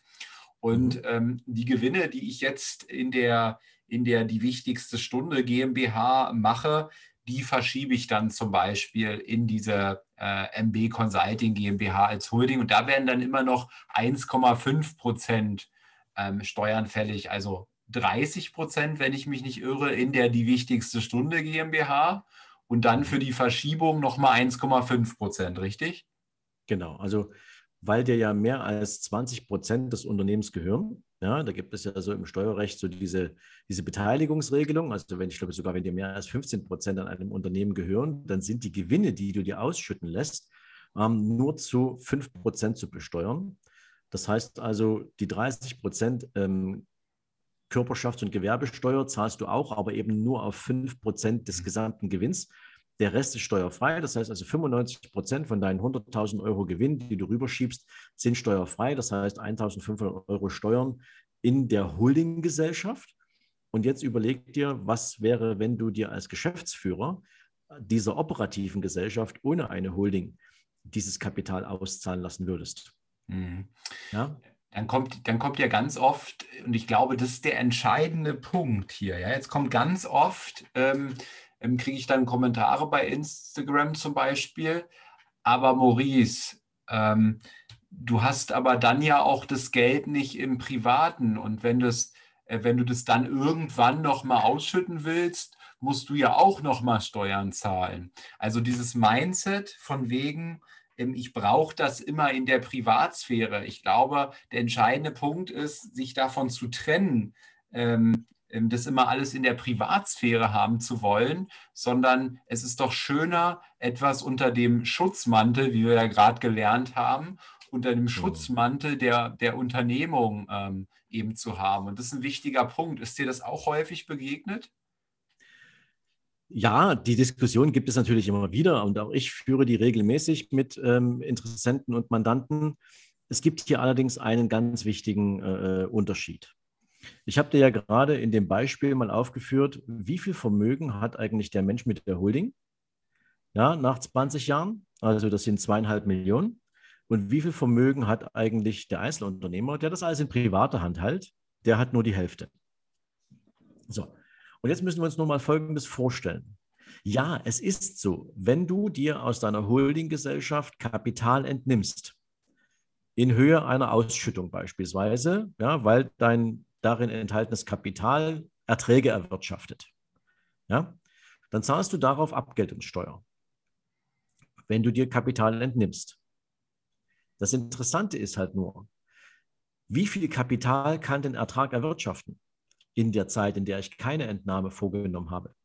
Speaker 2: Und mhm. ähm, die Gewinne, die ich jetzt in der, in der die wichtigste Stunde GmbH mache, die verschiebe ich dann zum Beispiel in diese äh, MB Consulting GmbH als Holding. Und da werden dann immer noch 1,5 Prozent ähm, Steuern fällig, also 30 Prozent, wenn ich mich nicht irre, in der die wichtigste Stunde GmbH und dann für die Verschiebung nochmal 1,5 Prozent, richtig?
Speaker 3: Genau, also weil dir ja mehr als 20 Prozent des Unternehmens gehören. Ja, da gibt es ja so im Steuerrecht so diese, diese Beteiligungsregelung. Also wenn ich glaube sogar, wenn dir mehr als 15 Prozent an einem Unternehmen gehören, dann sind die Gewinne, die du dir ausschütten lässt, ähm, nur zu 5 Prozent zu besteuern. Das heißt also, die 30 Prozent ähm, Körperschafts- und Gewerbesteuer zahlst du auch, aber eben nur auf 5 Prozent des gesamten Gewinns. Der Rest ist steuerfrei. Das heißt also 95 Prozent von deinen 100.000 Euro Gewinn, die du rüberschiebst, sind steuerfrei. Das heißt 1.500 Euro Steuern in der Holdinggesellschaft. Und jetzt überleg dir, was wäre, wenn du dir als Geschäftsführer dieser operativen Gesellschaft ohne eine Holding dieses Kapital auszahlen lassen würdest.
Speaker 2: Mhm. Ja? Dann kommt, dann kommt ja ganz oft, und ich glaube, das ist der entscheidende Punkt hier. Ja? Jetzt kommt ganz oft, ähm, ähm, kriege ich dann Kommentare bei Instagram zum Beispiel. Aber Maurice, ähm, du hast aber dann ja auch das Geld nicht im Privaten. Und wenn, das, äh, wenn du das dann irgendwann nochmal ausschütten willst, musst du ja auch nochmal Steuern zahlen. Also dieses Mindset von wegen, ich brauche das immer in der Privatsphäre. Ich glaube, der entscheidende Punkt ist, sich davon zu trennen, ähm, ähm, das immer alles in der Privatsphäre haben zu wollen, sondern es ist doch schöner, etwas unter dem Schutzmantel, wie wir ja gerade gelernt haben, unter dem Schutzmantel der, der Unternehmung ähm, eben zu haben. Und das ist ein wichtiger Punkt. Ist dir das auch häufig begegnet?
Speaker 3: Ja, die Diskussion gibt es natürlich immer wieder und auch ich führe die regelmäßig mit ähm, Interessenten und Mandanten. Es gibt hier allerdings einen ganz wichtigen äh, Unterschied. Ich habe dir ja gerade in dem Beispiel mal aufgeführt, wie viel Vermögen hat eigentlich der Mensch mit der Holding? Ja, nach 20 Jahren, also das sind zweieinhalb Millionen. Und wie viel Vermögen hat eigentlich der Einzelunternehmer, der das alles in privater Hand hält? Der hat nur die Hälfte. So, und jetzt müssen wir uns noch mal Folgendes vorstellen. Ja, es ist so, wenn du dir aus deiner Holdinggesellschaft Kapital entnimmst, in Höhe einer Ausschüttung beispielsweise, ja, weil dein darin enthaltenes Kapital Erträge erwirtschaftet. Ja? Dann zahlst du darauf Abgeltungssteuer, wenn du dir Kapital entnimmst. Das Interessante ist halt nur, wie viel Kapital kann den Ertrag erwirtschaften in der Zeit, in der ich keine Entnahme vorgenommen habe?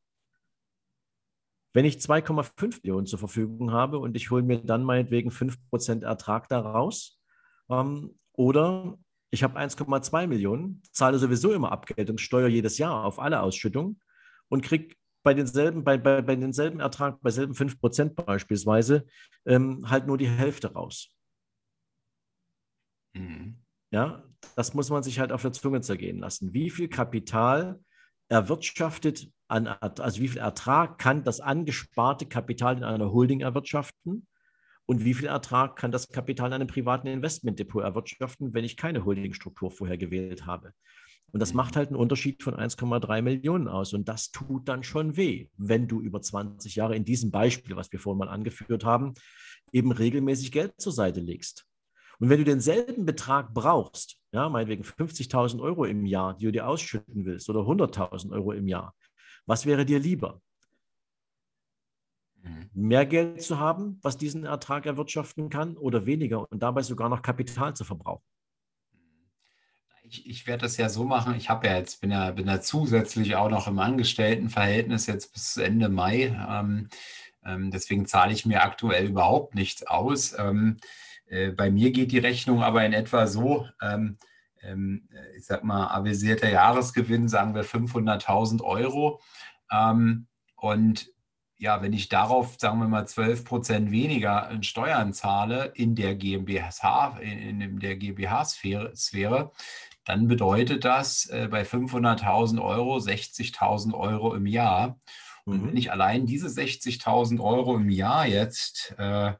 Speaker 3: Wenn ich 2,5 Millionen zur Verfügung habe und ich hole mir dann meinetwegen 5% Ertrag daraus, ähm, oder ich habe 1,2 Millionen, zahle sowieso immer Abgeltungssteuer jedes Jahr auf alle Ausschüttungen und kriege bei denselben, bei, bei, bei denselben Ertrag, bei selben 5% beispielsweise, ähm, halt nur die Hälfte raus. Mhm. Ja, das muss man sich halt auf der Zunge zergehen lassen. Wie viel Kapital erwirtschaftet an, also wie viel Ertrag kann das angesparte Kapital in einer Holding erwirtschaften? Und wie viel Ertrag kann das Kapital in einem privaten Investmentdepot erwirtschaften, wenn ich keine Holdingstruktur vorher gewählt habe? Und das macht halt einen Unterschied von 1,3 Millionen aus. Und das tut dann schon weh, wenn du über 20 Jahre in diesem Beispiel, was wir vorhin mal angeführt haben, eben regelmäßig Geld zur Seite legst. Und wenn du denselben Betrag brauchst, ja, meinetwegen 50.000 Euro im Jahr, die du dir ausschütten willst, oder 100.000 Euro im Jahr, was wäre dir lieber? Mhm. mehr Geld zu haben, was diesen Ertrag erwirtschaften kann, oder weniger und dabei sogar noch Kapital zu verbrauchen?
Speaker 2: Ich, ich werde das ja so machen. Ich habe ja jetzt, bin ja, bin ja zusätzlich auch noch im Angestelltenverhältnis jetzt bis Ende Mai. Ähm, ähm, deswegen zahle ich mir aktuell überhaupt nichts aus. Ähm, äh, bei mir geht die Rechnung aber in etwa so, ähm, ähm, ich sag mal, avisierter Jahresgewinn, sagen wir 500.000 Euro. Ähm, und ja, wenn ich darauf, sagen wir mal, 12 Prozent weniger Steuern zahle in der GmbH, in, in der GmbH-Sphäre, dann bedeutet das äh, bei 500.000 Euro 60.000 Euro im Jahr. Und mhm. wenn ich allein diese 60.000 Euro im Jahr jetzt äh,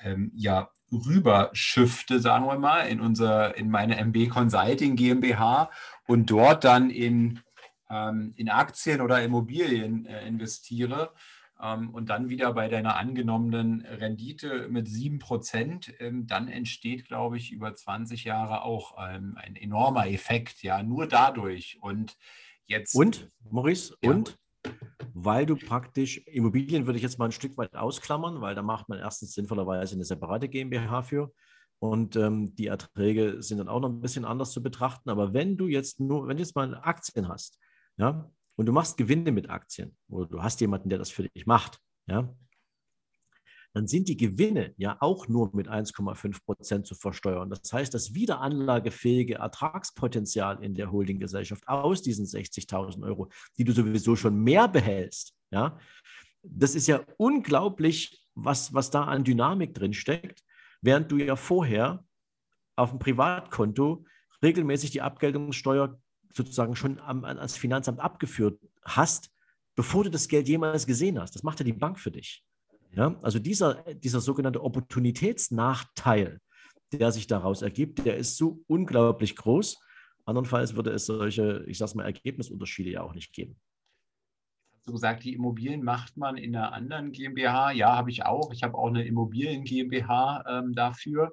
Speaker 2: ähm, ja, rüberschifte, sagen wir mal, in, unser, in meine MB Consulting GmbH und dort dann in, ähm, in Aktien oder Immobilien äh, investiere, ähm, und dann wieder bei deiner angenommenen Rendite mit 7%, ähm, dann entsteht, glaube ich, über 20 Jahre auch ähm, ein enormer Effekt, ja, nur dadurch. Und jetzt.
Speaker 3: Und, Maurice, ja. und? Weil du praktisch, Immobilien würde ich jetzt mal ein Stück weit ausklammern, weil da macht man erstens sinnvollerweise eine separate GmbH für. Und ähm, die Erträge sind dann auch noch ein bisschen anders zu betrachten. Aber wenn du jetzt nur, wenn du jetzt mal Aktien hast, ja, und du machst Gewinne mit Aktien oder du hast jemanden, der das für dich macht, ja, dann sind die Gewinne ja auch nur mit 1,5 Prozent zu versteuern. Das heißt, das wiederanlagefähige Ertragspotenzial in der Holdinggesellschaft aus diesen 60.000 Euro, die du sowieso schon mehr behältst, ja, das ist ja unglaublich, was, was da an Dynamik drin steckt, während du ja vorher auf dem Privatkonto regelmäßig die Abgeltungssteuer sozusagen schon am, ans Finanzamt abgeführt hast, bevor du das Geld jemals gesehen hast. Das macht ja die Bank für dich. Ja? Also dieser, dieser sogenannte Opportunitätsnachteil, der sich daraus ergibt, der ist so unglaublich groß. Andernfalls würde es solche, ich sage mal, Ergebnisunterschiede ja auch nicht geben.
Speaker 2: Du gesagt, die Immobilien macht man in einer anderen GmbH. Ja, habe ich auch. Ich habe auch eine Immobilien GmbH ähm, dafür.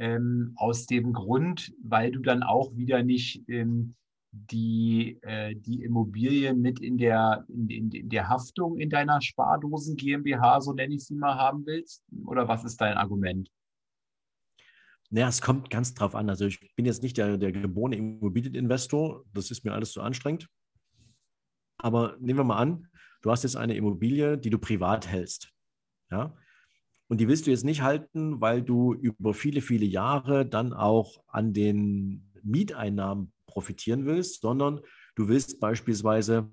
Speaker 2: Ähm, aus dem Grund, weil du dann auch wieder nicht ähm, die, äh, die Immobilien mit in der, in, in, in, der Haftung in deiner Spardosen GmbH, so nenne ich sie mal, haben willst? Oder was ist dein Argument?
Speaker 3: Naja, es kommt ganz drauf an. Also ich bin jetzt nicht der, der geborene Immobilieninvestor, das ist mir alles zu anstrengend. Aber nehmen wir mal an, du hast jetzt eine Immobilie, die du privat hältst. Ja? Und die willst du jetzt nicht halten, weil du über viele, viele Jahre dann auch an den Mieteinnahmen profitieren willst, sondern du willst beispielsweise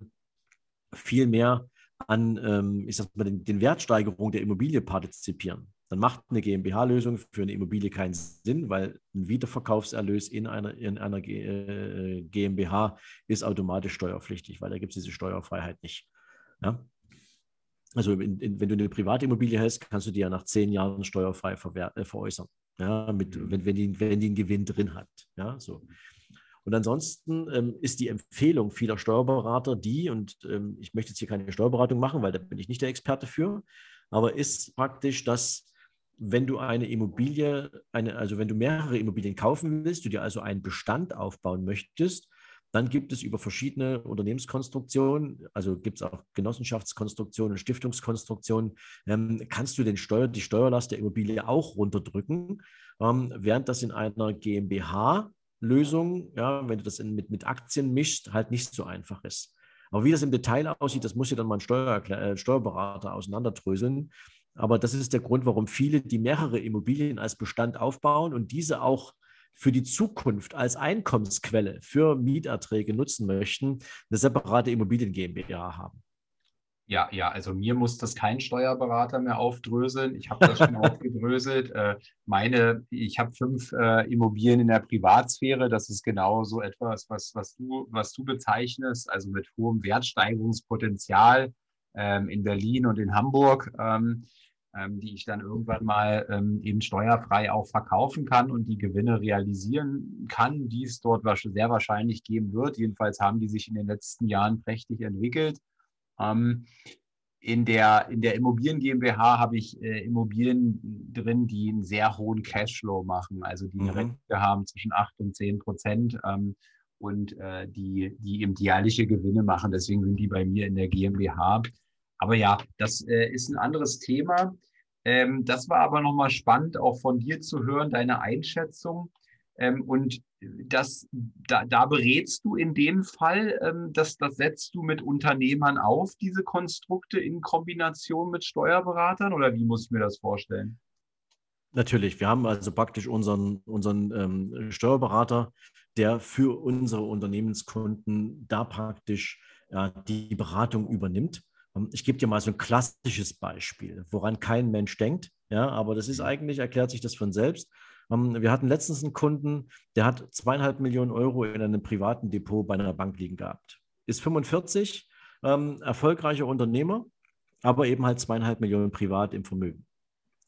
Speaker 3: viel mehr an, ähm, ich sag mal, den, den Wertsteigerungen der Immobilie partizipieren. Dann macht eine GmbH-Lösung für eine Immobilie keinen Sinn, weil ein Wiederverkaufserlös in einer, in einer G, äh, GmbH ist automatisch steuerpflichtig, weil da gibt es diese Steuerfreiheit nicht. Ja? Also in, in, wenn du eine private Immobilie hast, kannst du die ja nach zehn Jahren steuerfrei äh, veräußern. Ja, mit, mhm. wenn, wenn, die, wenn die einen Gewinn drin hat. Ja, so. Und ansonsten ähm, ist die Empfehlung vieler Steuerberater die, und ähm, ich möchte jetzt hier keine Steuerberatung machen, weil da bin ich nicht der Experte für, aber ist praktisch, dass wenn du eine Immobilie, eine, also wenn du mehrere Immobilien kaufen willst, du dir also einen Bestand aufbauen möchtest, dann gibt es über verschiedene Unternehmenskonstruktionen, also gibt es auch Genossenschaftskonstruktionen, Stiftungskonstruktionen, ähm, kannst du den Steuer, die Steuerlast der Immobilie auch runterdrücken, ähm, während das in einer GmbH Lösung, ja, wenn du das in, mit, mit Aktien mischst, halt nicht so einfach ist. Aber wie das im Detail aussieht, das muss ja dann mal ein Steuer, äh, Steuerberater auseinanderdröseln. Aber das ist der Grund, warum viele, die mehrere Immobilien als Bestand aufbauen und diese auch für die Zukunft als Einkommensquelle für Mieterträge nutzen möchten, eine separate Immobilien GmbH haben.
Speaker 2: Ja, ja, also mir muss das kein Steuerberater mehr aufdröseln. Ich habe das schon [LAUGHS] aufgedröselt. Äh, meine, ich habe fünf äh, Immobilien in der Privatsphäre. Das ist genau so etwas, was, was, du, was du bezeichnest, also mit hohem Wertsteigerungspotenzial ähm, in Berlin und in Hamburg, ähm, ähm, die ich dann irgendwann mal ähm, eben steuerfrei auch verkaufen kann und die Gewinne realisieren kann, die es dort sehr wahrscheinlich geben wird. Jedenfalls haben die sich in den letzten Jahren prächtig entwickelt. Ähm, in der, in der Immobilien GmbH habe ich äh, Immobilien drin, die einen sehr hohen Cashflow machen, also die eine mhm. Rendite haben zwischen 8 und 10 Prozent ähm, und äh, die, die eben jährliche Gewinne machen. Deswegen sind die bei mir in der GmbH. Aber ja, das äh, ist ein anderes Thema. Ähm, das war aber nochmal spannend, auch von dir zu hören, deine Einschätzung. Ähm, und das, da, da berätst du in dem Fall, ähm, das, das setzt du mit Unternehmern auf, diese Konstrukte in Kombination mit Steuerberatern oder wie muss ich mir das vorstellen?
Speaker 3: Natürlich, wir haben also praktisch unseren, unseren ähm, Steuerberater, der für unsere Unternehmenskunden da praktisch ja, die Beratung übernimmt. Ähm, ich gebe dir mal so ein klassisches Beispiel, woran kein Mensch denkt, ja, aber das ist mhm. eigentlich, erklärt sich das von selbst. Ähm, wir hatten letztens einen Kunden, der hat zweieinhalb Millionen Euro in einem privaten Depot bei einer Bank liegen gehabt. Ist 45, ähm, erfolgreicher Unternehmer, aber eben halt zweieinhalb Millionen privat im Vermögen.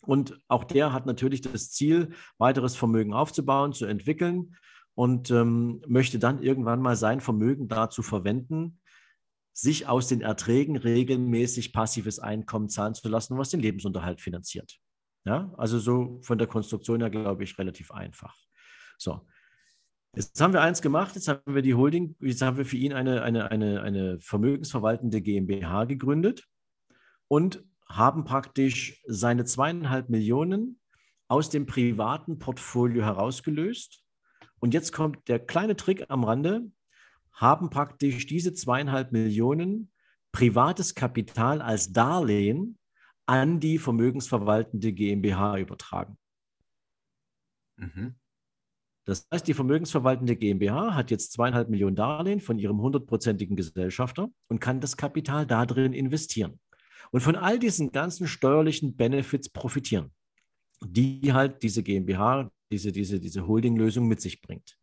Speaker 3: Und auch der hat natürlich das Ziel, weiteres Vermögen aufzubauen, zu entwickeln und ähm, möchte dann irgendwann mal sein Vermögen dazu verwenden, sich aus den Erträgen regelmäßig passives Einkommen zahlen zu lassen, was den Lebensunterhalt finanziert. Ja, also so von der Konstruktion her, glaube ich, relativ einfach. So. Jetzt haben wir eins gemacht, jetzt haben wir die Holding, jetzt haben wir für ihn eine, eine, eine, eine vermögensverwaltende GmbH gegründet und haben praktisch seine zweieinhalb Millionen aus dem privaten Portfolio herausgelöst. Und jetzt kommt der kleine Trick am Rande, haben praktisch diese zweieinhalb Millionen privates Kapital als Darlehen an die vermögensverwaltende GmbH übertragen. Mhm. Das heißt, die vermögensverwaltende GmbH hat jetzt zweieinhalb Millionen Darlehen von ihrem hundertprozentigen Gesellschafter und kann das Kapital da drin investieren. Und von all diesen ganzen steuerlichen Benefits profitieren, die halt diese GmbH, diese, diese, diese Holding-Lösung mit sich bringt.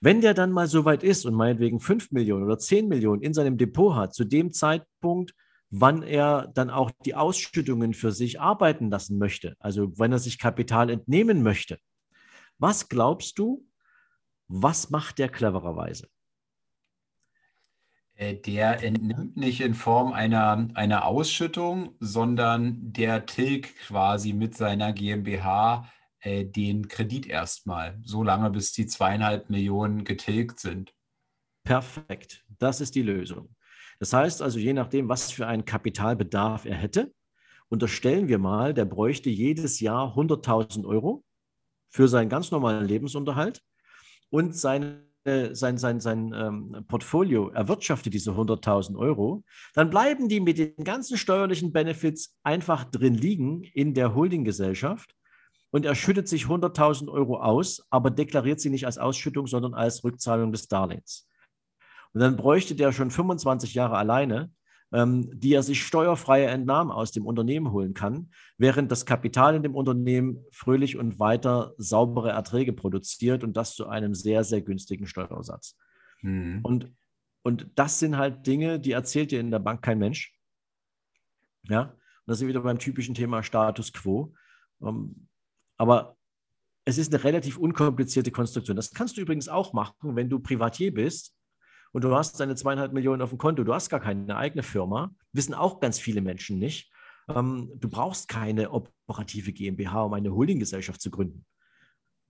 Speaker 3: Wenn der dann mal so weit ist und meinetwegen 5 Millionen oder 10 Millionen in seinem Depot hat, zu dem Zeitpunkt, wann er dann auch die Ausschüttungen für sich arbeiten lassen möchte, also wenn er sich Kapital entnehmen möchte, was glaubst du, was macht der clevererweise?
Speaker 2: Äh, der entnimmt nicht in Form einer, einer Ausschüttung, sondern der tilgt quasi mit seiner GmbH äh, den Kredit erstmal, so lange bis die zweieinhalb Millionen getilgt sind.
Speaker 3: Perfekt, das ist die Lösung. Das heißt also, je nachdem, was für einen Kapitalbedarf er hätte, unterstellen wir mal, der bräuchte jedes Jahr 100.000 Euro für seinen ganz normalen Lebensunterhalt und seine sein, sein, sein ähm, Portfolio erwirtschaftet diese 100.000 Euro, dann bleiben die mit den ganzen steuerlichen Benefits einfach drin liegen in der Holdinggesellschaft und er schüttet sich 100.000 Euro aus, aber deklariert sie nicht als Ausschüttung, sondern als Rückzahlung des Darlehens. Und dann bräuchte der schon 25 Jahre alleine ähm, die er sich steuerfreie Entnahmen aus dem Unternehmen holen kann, während das Kapital in dem Unternehmen fröhlich und weiter saubere Erträge produziert und das zu einem sehr, sehr günstigen Steuersatz. Mhm. Und, und das sind halt Dinge, die erzählt dir in der Bank kein Mensch. Ja, und da sind wieder beim typischen Thema Status quo. Ähm, aber es ist eine relativ unkomplizierte Konstruktion. Das kannst du übrigens auch machen, wenn du Privatier bist und du hast deine zweieinhalb Millionen auf dem Konto, du hast gar keine eigene Firma, wissen auch ganz viele Menschen nicht. Ähm, du brauchst keine operative GmbH, um eine Holdinggesellschaft zu gründen.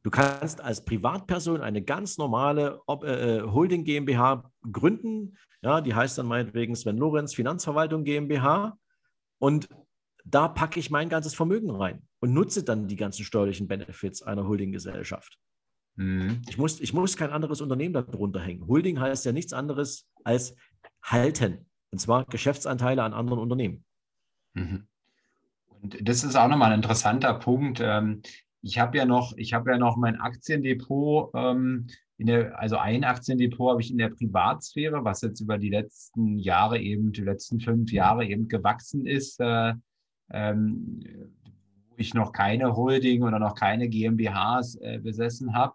Speaker 3: Du kannst als Privatperson eine ganz normale äh, Holding GmbH gründen. Ja, die heißt dann meinetwegen Sven Lorenz Finanzverwaltung GmbH. Und da packe ich mein ganzes Vermögen rein und nutze dann die ganzen steuerlichen Benefits einer Holdinggesellschaft. Mhm. Ich, muss, ich muss kein anderes Unternehmen darunter hängen. Holding heißt ja nichts anderes als halten. Und zwar Geschäftsanteile an anderen Unternehmen.
Speaker 2: Mhm. Und das ist auch nochmal ein interessanter Punkt. Ähm, ich habe ja noch, ich habe ja noch mein Aktiendepot, ähm, in der, also ein Aktiendepot habe ich in der Privatsphäre, was jetzt über die letzten Jahre eben, die letzten fünf Jahre eben gewachsen ist, äh, ähm, wo ich noch keine Holding oder noch keine GmbHs äh, besessen habe.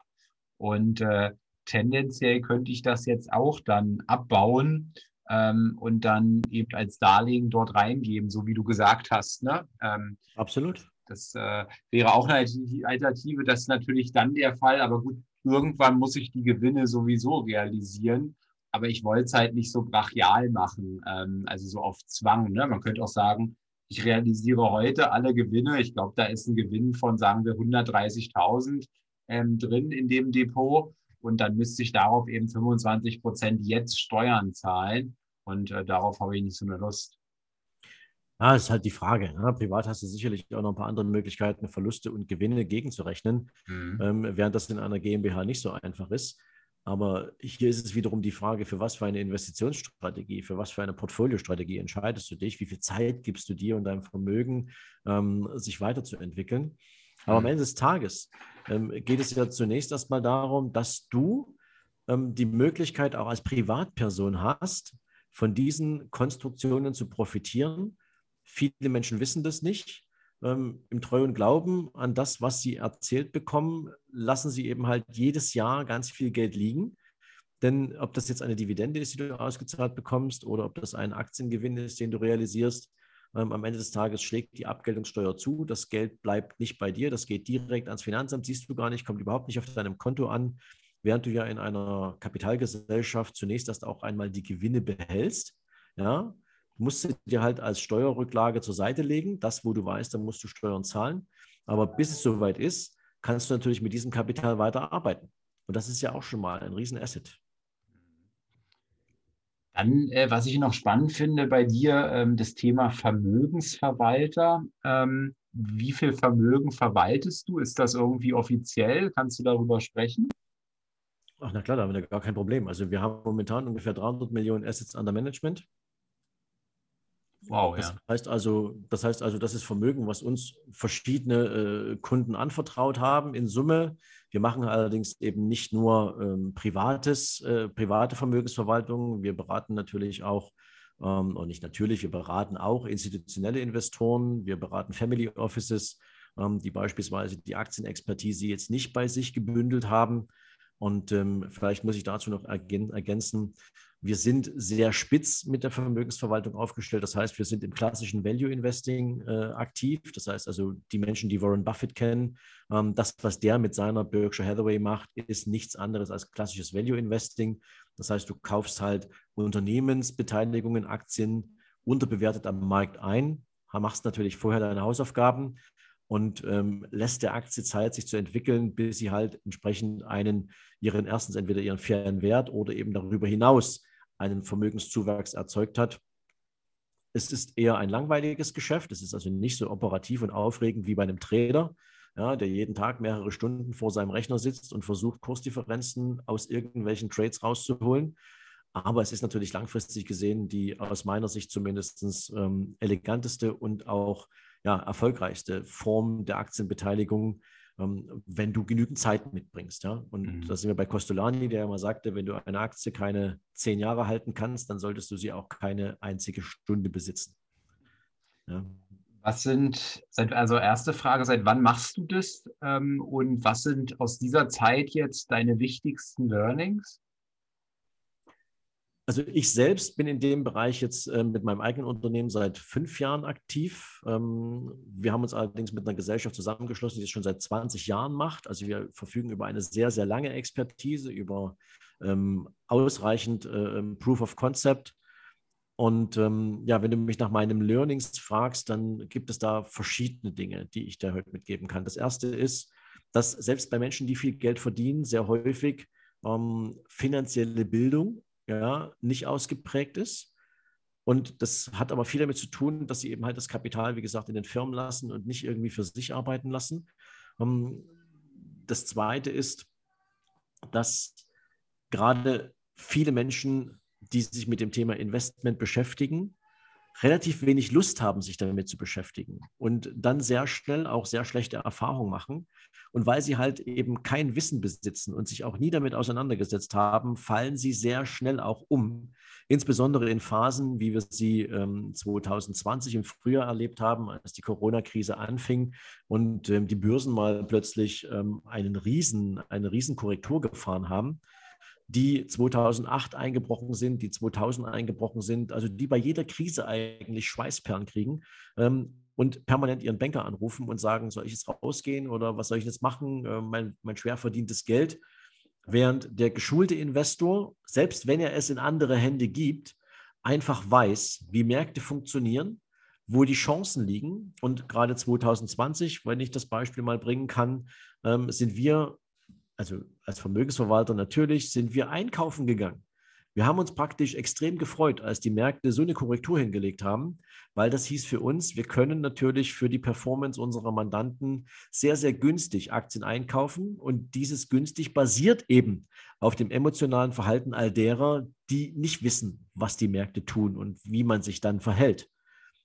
Speaker 2: Und äh, tendenziell könnte ich das jetzt auch dann abbauen ähm, und dann eben als Darlehen dort reingeben, so wie du gesagt hast. Ne?
Speaker 3: Ähm, Absolut.
Speaker 2: Das äh, wäre auch eine Alternative. Das ist natürlich dann der Fall. Aber gut, irgendwann muss ich die Gewinne sowieso realisieren. Aber ich wollte es halt nicht so brachial machen, ähm, also so auf Zwang. Ne? Man könnte auch sagen, ich realisiere heute alle Gewinne. Ich glaube, da ist ein Gewinn von, sagen wir, 130.000 ähm, drin in dem Depot. Und dann müsste ich darauf eben 25 Prozent jetzt Steuern zahlen. Und äh, darauf habe ich nicht so eine Lust.
Speaker 3: Ja, das ist halt die Frage. Ne? Privat hast du sicherlich auch noch ein paar andere Möglichkeiten, Verluste und Gewinne gegenzurechnen, mhm. ähm, während das in einer GmbH nicht so einfach ist. Aber hier ist es wiederum die Frage, für was für eine Investitionsstrategie, für was für eine Portfoliostrategie entscheidest du dich, wie viel Zeit gibst du dir und deinem Vermögen, ähm, sich weiterzuentwickeln. Aber am. Ende des Tages ähm, geht es ja zunächst erstmal darum, dass du ähm, die Möglichkeit auch als Privatperson hast, von diesen Konstruktionen zu profitieren. Viele Menschen wissen das nicht. Ähm, Im treuen Glauben an das, was sie erzählt bekommen, lassen sie eben halt jedes Jahr ganz viel Geld liegen. Denn ob das jetzt eine Dividende ist, die du ausgezahlt bekommst, oder ob das ein Aktiengewinn ist, den du realisierst, ähm, am Ende des Tages schlägt die Abgeltungssteuer zu. Das Geld bleibt nicht bei dir, das geht direkt ans Finanzamt, siehst du gar nicht, kommt überhaupt nicht auf deinem Konto an, während du ja in einer Kapitalgesellschaft zunächst erst auch einmal die Gewinne behältst. Ja, musst du dir halt als Steuerrücklage zur Seite legen. Das, wo du weißt, dann musst du Steuern zahlen. Aber bis es soweit ist, kannst du natürlich mit diesem Kapital weiter arbeiten. Und das ist ja auch schon mal ein Riesenasset.
Speaker 2: Dann, äh, was ich noch spannend finde bei dir, ähm, das Thema Vermögensverwalter. Ähm, wie viel Vermögen verwaltest du? Ist das irgendwie offiziell? Kannst du darüber sprechen?
Speaker 3: Ach, na klar, da haben wir gar kein Problem. Also wir haben momentan ungefähr 300 Millionen Assets under Management. Wow, das ja. Heißt also, das heißt also, das ist Vermögen, was uns verschiedene äh, Kunden anvertraut haben in Summe. Wir machen allerdings eben nicht nur ähm, privates, äh, private Vermögensverwaltung. Wir beraten natürlich auch, ähm, und nicht natürlich, wir beraten auch institutionelle Investoren. Wir beraten Family Offices, ähm, die beispielsweise die Aktienexpertise jetzt nicht bei sich gebündelt haben. Und ähm, vielleicht muss ich dazu noch ergänzen, wir sind sehr spitz mit der Vermögensverwaltung aufgestellt. Das heißt, wir sind im klassischen Value Investing äh, aktiv. Das heißt also, die Menschen, die Warren Buffett kennen, ähm, das, was der mit seiner Berkshire Hathaway macht, ist nichts anderes als klassisches Value Investing. Das heißt, du kaufst halt Unternehmensbeteiligungen, Aktien unterbewertet am Markt ein, machst natürlich vorher deine Hausaufgaben und ähm, lässt der Aktie Zeit, sich zu entwickeln, bis sie halt entsprechend einen, ihren erstens entweder ihren fairen Wert oder eben darüber hinaus einen Vermögenszuwachs erzeugt hat. Es ist eher ein langweiliges Geschäft. Es ist also nicht so operativ und aufregend wie bei einem Trader, ja, der jeden Tag mehrere Stunden vor seinem Rechner sitzt und versucht, Kursdifferenzen aus irgendwelchen Trades rauszuholen. Aber es ist natürlich langfristig gesehen die aus meiner Sicht zumindest ähm, eleganteste und auch ja, erfolgreichste Form der Aktienbeteiligung, wenn du genügend Zeit mitbringst. Ja? Und mhm. da sind wir bei Costolani, der immer sagte, wenn du eine Aktie keine zehn Jahre halten kannst, dann solltest du sie auch keine einzige Stunde besitzen.
Speaker 2: Ja. Was sind, also erste Frage, seit wann machst du das? Ähm, und was sind aus dieser Zeit jetzt deine wichtigsten Learnings?
Speaker 3: Also ich selbst bin in dem Bereich jetzt äh, mit meinem eigenen Unternehmen seit fünf Jahren aktiv. Ähm, wir haben uns allerdings mit einer Gesellschaft zusammengeschlossen, die es schon seit 20 Jahren macht. Also wir verfügen über eine sehr, sehr lange Expertise, über ähm, ausreichend äh, ähm, Proof of Concept. Und ähm, ja, wenn du mich nach meinem Learnings fragst, dann gibt es da verschiedene Dinge, die ich dir heute mitgeben kann. Das erste ist, dass selbst bei Menschen, die viel Geld verdienen, sehr häufig ähm, finanzielle Bildung ja, nicht ausgeprägt ist. Und das hat aber viel damit zu tun, dass sie eben halt das Kapital, wie gesagt, in den Firmen lassen und nicht irgendwie für sich arbeiten lassen. Ähm, das Zweite ist, dass gerade viele Menschen, die sich mit dem Thema Investment beschäftigen, relativ wenig Lust haben, sich damit zu beschäftigen und dann sehr schnell auch sehr schlechte Erfahrungen machen. Und weil sie halt eben kein Wissen besitzen und sich auch nie damit auseinandergesetzt haben, fallen sie sehr schnell auch um. Insbesondere in Phasen, wie wir sie ähm, 2020 im Frühjahr erlebt haben, als die Corona-Krise anfing und ähm, die Börsen mal plötzlich ähm, einen riesen, eine Riesenkorrektur gefahren haben die 2008 eingebrochen sind, die 2000 eingebrochen sind, also die bei jeder Krise eigentlich Schweißperlen kriegen ähm, und permanent ihren Banker anrufen und sagen, soll ich jetzt rausgehen oder was soll ich jetzt machen, äh, mein, mein schwer verdientes Geld. Während der geschulte Investor, selbst wenn er es in andere Hände gibt, einfach weiß, wie Märkte funktionieren, wo die Chancen liegen. Und gerade 2020, wenn ich das Beispiel mal bringen kann, ähm, sind wir also als Vermögensverwalter natürlich, sind wir einkaufen gegangen. Wir haben uns praktisch extrem gefreut, als die Märkte so eine Korrektur hingelegt haben, weil das hieß für uns, wir können natürlich für die Performance unserer Mandanten sehr, sehr günstig Aktien einkaufen. Und dieses günstig basiert eben auf dem emotionalen Verhalten all derer, die nicht wissen, was die Märkte tun und wie man sich dann verhält.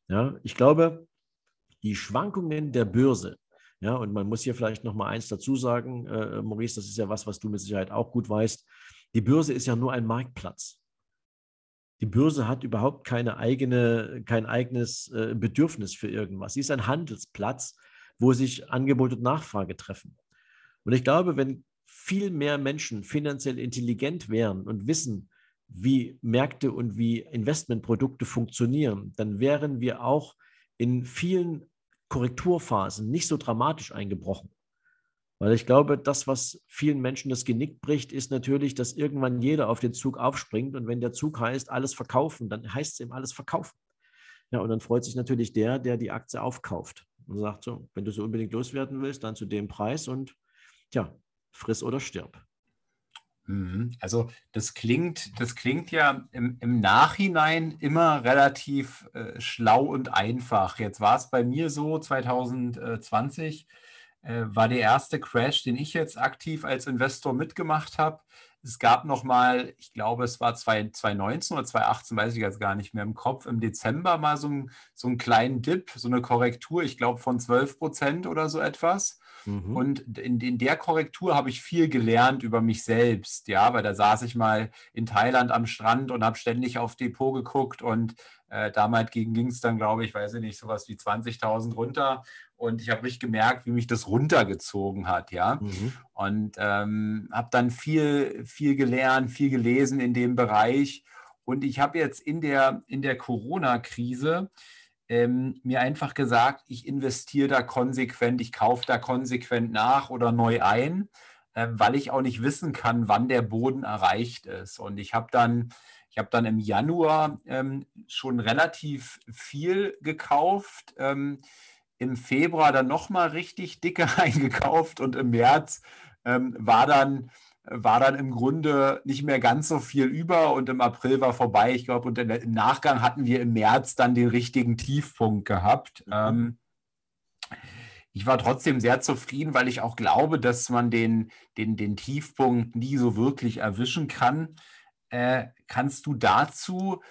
Speaker 3: Ja, ich glaube, die Schwankungen der Börse ja, und man muss hier vielleicht noch mal eins dazu sagen, äh, Maurice, das ist ja was, was du mit Sicherheit auch gut weißt. Die Börse ist ja nur ein Marktplatz. Die Börse hat überhaupt keine eigene, kein eigenes äh, Bedürfnis für irgendwas. Sie ist ein Handelsplatz, wo sich Angebot und Nachfrage treffen. Und ich glaube, wenn viel mehr Menschen finanziell intelligent wären und wissen, wie Märkte und wie Investmentprodukte funktionieren, dann wären wir auch in vielen Korrekturphasen nicht so dramatisch eingebrochen. Weil ich glaube, das, was vielen Menschen das Genick bricht, ist natürlich, dass irgendwann jeder auf den Zug aufspringt und wenn der Zug heißt, alles verkaufen, dann heißt es eben alles verkaufen. Ja, und dann freut sich natürlich der, der die Aktie aufkauft und sagt so, wenn du so unbedingt loswerden willst, dann zu dem Preis und ja, friss oder stirb.
Speaker 2: Mhm. Also das klingt, das klingt ja im, im Nachhinein immer relativ äh, schlau und einfach. Jetzt war es bei mir so, 2020 äh, war der erste Crash, den ich jetzt aktiv als Investor mitgemacht habe. Es gab noch mal, ich glaube, es war 2019 oder 2018, weiß ich jetzt gar nicht mehr im Kopf, im Dezember mal so, ein, so einen kleinen Dip, so eine Korrektur, ich glaube von 12 Prozent oder so etwas. Mhm. Und in, in, der Korrektur habe ich viel gelernt über mich selbst, ja, weil da saß ich mal in Thailand am Strand und habe ständig auf Depot geguckt und äh, damals ging es dann, glaube ich, weiß ich nicht, sowas wie 20.000 runter. Und ich habe richtig gemerkt, wie mich das runtergezogen hat, ja. Mhm. Und ähm, habe dann viel, viel gelernt, viel gelesen in dem Bereich. Und ich habe jetzt in der, in der Corona-Krise ähm, mir einfach gesagt, ich investiere da konsequent, ich kaufe da konsequent nach oder neu ein, äh, weil ich auch nicht wissen kann, wann der Boden erreicht ist. Und ich habe dann, ich habe dann im Januar ähm, schon relativ viel gekauft, ähm, im Februar dann nochmal richtig dicke [LAUGHS] eingekauft und im März ähm, war dann war dann im Grunde nicht mehr ganz so viel über und im April war vorbei. Ich glaube, und im Nachgang hatten wir im März dann den richtigen Tiefpunkt gehabt. Mhm. Ähm, ich war trotzdem sehr zufrieden, weil ich auch glaube, dass man den, den, den Tiefpunkt nie so wirklich erwischen kann. Äh, kannst du dazu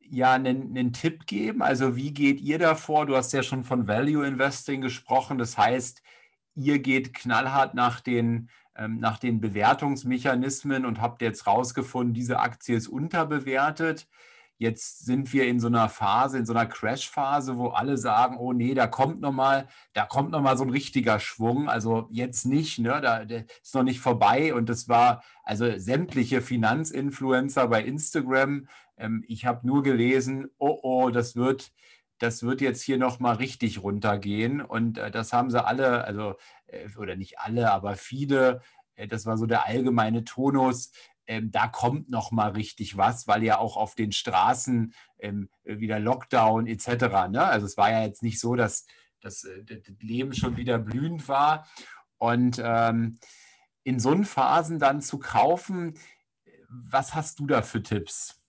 Speaker 2: ja einen, einen Tipp geben? Also wie geht ihr davor? Du hast ja schon von Value Investing gesprochen. Das heißt, ihr geht knallhart nach den nach den Bewertungsmechanismen und habt jetzt rausgefunden, diese Aktie ist unterbewertet. Jetzt sind wir in so einer Phase, in so einer Crash-Phase, wo alle sagen, oh nee, da kommt nochmal, da kommt nochmal so ein richtiger Schwung. Also jetzt nicht, ne? Da ist noch nicht vorbei. Und das war also sämtliche Finanzinfluencer bei Instagram. Ähm, ich habe nur gelesen, oh oh, das wird, das wird jetzt hier nochmal richtig runtergehen. Und äh, das haben sie alle, also äh, oder nicht alle, aber viele, äh, das war so der allgemeine Tonus, ähm, da kommt noch mal richtig was, weil ja auch auf den Straßen ähm, wieder Lockdown etc. Ne? Also es war ja jetzt nicht so, dass das, das Leben schon wieder blühend war. Und ähm, in so einen Phasen dann zu kaufen, was hast du da für Tipps?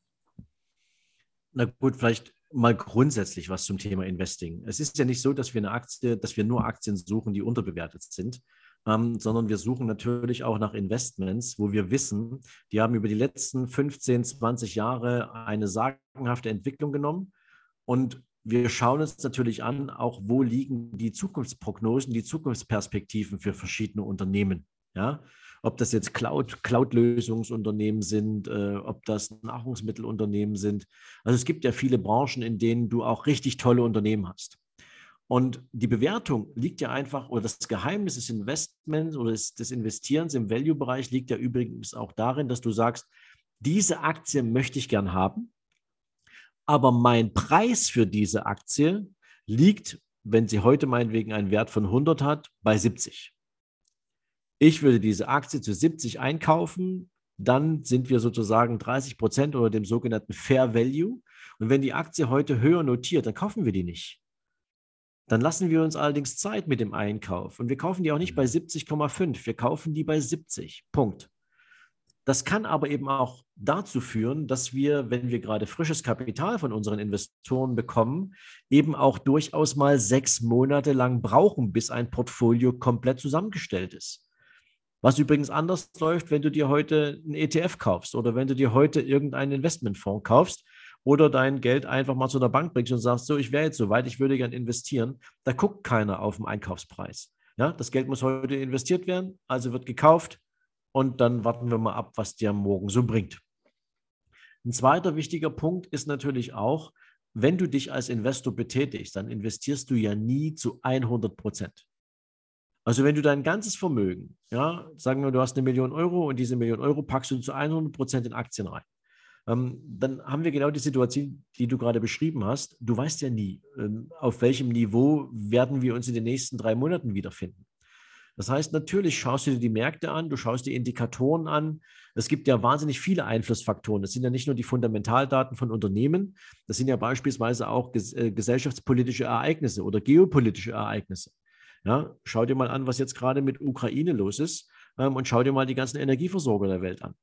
Speaker 3: Na gut, vielleicht mal grundsätzlich was zum Thema Investing. Es ist ja nicht so, dass wir eine Aktie, dass wir nur Aktien suchen, die unterbewertet sind, ähm, sondern wir suchen natürlich auch nach Investments, wo wir wissen, die haben über die letzten 15, 20 Jahre eine sagenhafte Entwicklung genommen und wir schauen uns natürlich an, auch wo liegen die Zukunftsprognosen, die Zukunftsperspektiven für verschiedene Unternehmen. Ja, ob das jetzt Cloud, Cloud-Lösungsunternehmen sind, äh, ob das Nahrungsmittelunternehmen sind. Also es gibt ja viele Branchen, in denen du auch richtig tolle Unternehmen hast. Und die Bewertung liegt ja einfach, oder das Geheimnis des Investments oder des, des Investierens im Value-Bereich liegt ja übrigens auch darin, dass du sagst, diese Aktie möchte ich gern haben, aber mein Preis für diese Aktie liegt, wenn sie heute meinetwegen einen Wert von 100 hat, bei 70 ich würde diese Aktie zu 70 einkaufen, dann sind wir sozusagen 30 Prozent oder dem sogenannten Fair Value. Und wenn die Aktie heute höher notiert, dann kaufen wir die nicht. Dann lassen wir uns allerdings Zeit mit dem Einkauf. Und wir kaufen die auch nicht bei 70,5, mhm. wir kaufen die bei 70. Punkt. Das kann aber eben auch dazu führen, dass wir, wenn wir gerade frisches Kapital von unseren Investoren bekommen, eben auch durchaus mal sechs Monate lang brauchen, bis ein Portfolio komplett zusammengestellt ist. Was übrigens anders läuft, wenn du dir heute einen ETF kaufst oder wenn du dir heute irgendeinen Investmentfonds kaufst oder dein Geld einfach mal zu der Bank bringst und sagst, so, ich wäre jetzt soweit, ich würde gerne investieren. Da guckt keiner auf den Einkaufspreis. Ja, das Geld muss heute investiert werden, also wird gekauft und dann warten wir mal ab, was dir morgen so bringt. Ein zweiter wichtiger Punkt ist natürlich auch, wenn du dich als Investor betätigst, dann investierst du ja nie zu 100 Prozent. Also wenn du dein ganzes Vermögen, ja, sagen wir, du hast eine Million Euro und diese Million Euro packst du zu 100 Prozent in Aktien rein, ähm, dann haben wir genau die Situation, die du gerade beschrieben hast. Du weißt ja nie, ähm, auf welchem Niveau werden wir uns in den nächsten drei Monaten wiederfinden. Das heißt, natürlich schaust du dir die Märkte an, du schaust dir Indikatoren an. Es gibt ja wahnsinnig viele Einflussfaktoren. Das sind ja nicht nur die Fundamentaldaten von Unternehmen, das sind ja beispielsweise auch ges äh, gesellschaftspolitische Ereignisse oder geopolitische Ereignisse. Ja, schau dir mal an, was jetzt gerade mit Ukraine los ist. ähm, und schau dir mal die ganzen Energieversorger der Welt an.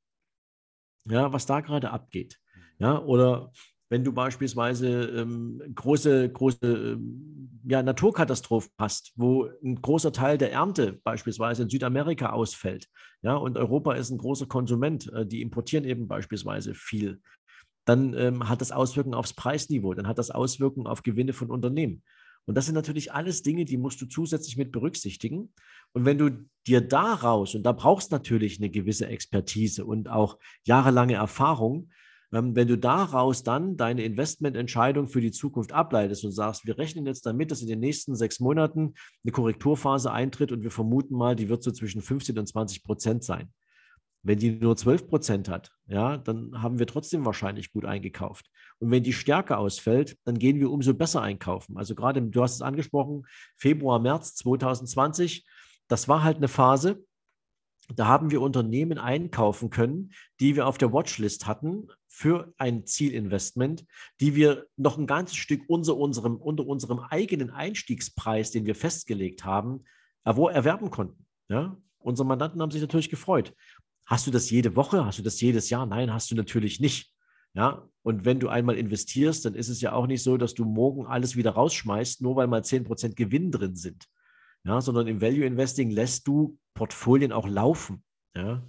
Speaker 3: Ja, was da gerade abgeht. Ja, oder wenn du beispielsweise ähm, große, große ähm, ja, Naturkatastrophen hast, wo ein großer Teil der Ernte beispielsweise in Südamerika ausfällt, ja, und Europa ist ein großer Konsument, äh, die importieren eben beispielsweise viel, dann ähm, hat das Auswirkungen aufs Preisniveau, dann hat das Auswirkungen auf Gewinne von Unternehmen. Und das sind natürlich alles Dinge, die musst du zusätzlich mit berücksichtigen. Und wenn du dir daraus, und da brauchst natürlich eine gewisse Expertise und auch jahrelange Erfahrung, ähm, wenn du daraus dann deine Investmententscheidung für die Zukunft ableitest und sagst, wir rechnen jetzt damit, dass in den nächsten sechs Monaten eine Korrekturphase eintritt und wir vermuten mal, die wird so zwischen 15 und 20 Prozent sein. Wenn die nur 12 Prozent hat, ja, dann haben wir trotzdem wahrscheinlich gut eingekauft. Und wenn die Stärke ausfällt, dann gehen wir umso besser einkaufen. Also gerade, du hast es angesprochen, Februar, März 2020, das war halt eine Phase, da haben wir Unternehmen einkaufen können, die wir auf der Watchlist hatten für ein Zielinvestment, die wir noch ein ganzes Stück unter unserem, unter unserem eigenen Einstiegspreis, den wir festgelegt haben, erwerben konnten. Ja? Unsere Mandanten haben sich natürlich gefreut. Hast du das jede Woche? Hast du das jedes Jahr? Nein, hast du natürlich nicht. Ja, und wenn du einmal investierst, dann ist es ja auch nicht so, dass du morgen alles wieder rausschmeißt, nur weil mal 10% Gewinn drin sind ja, sondern im Value Investing lässt du Portfolien auch laufen. Ja.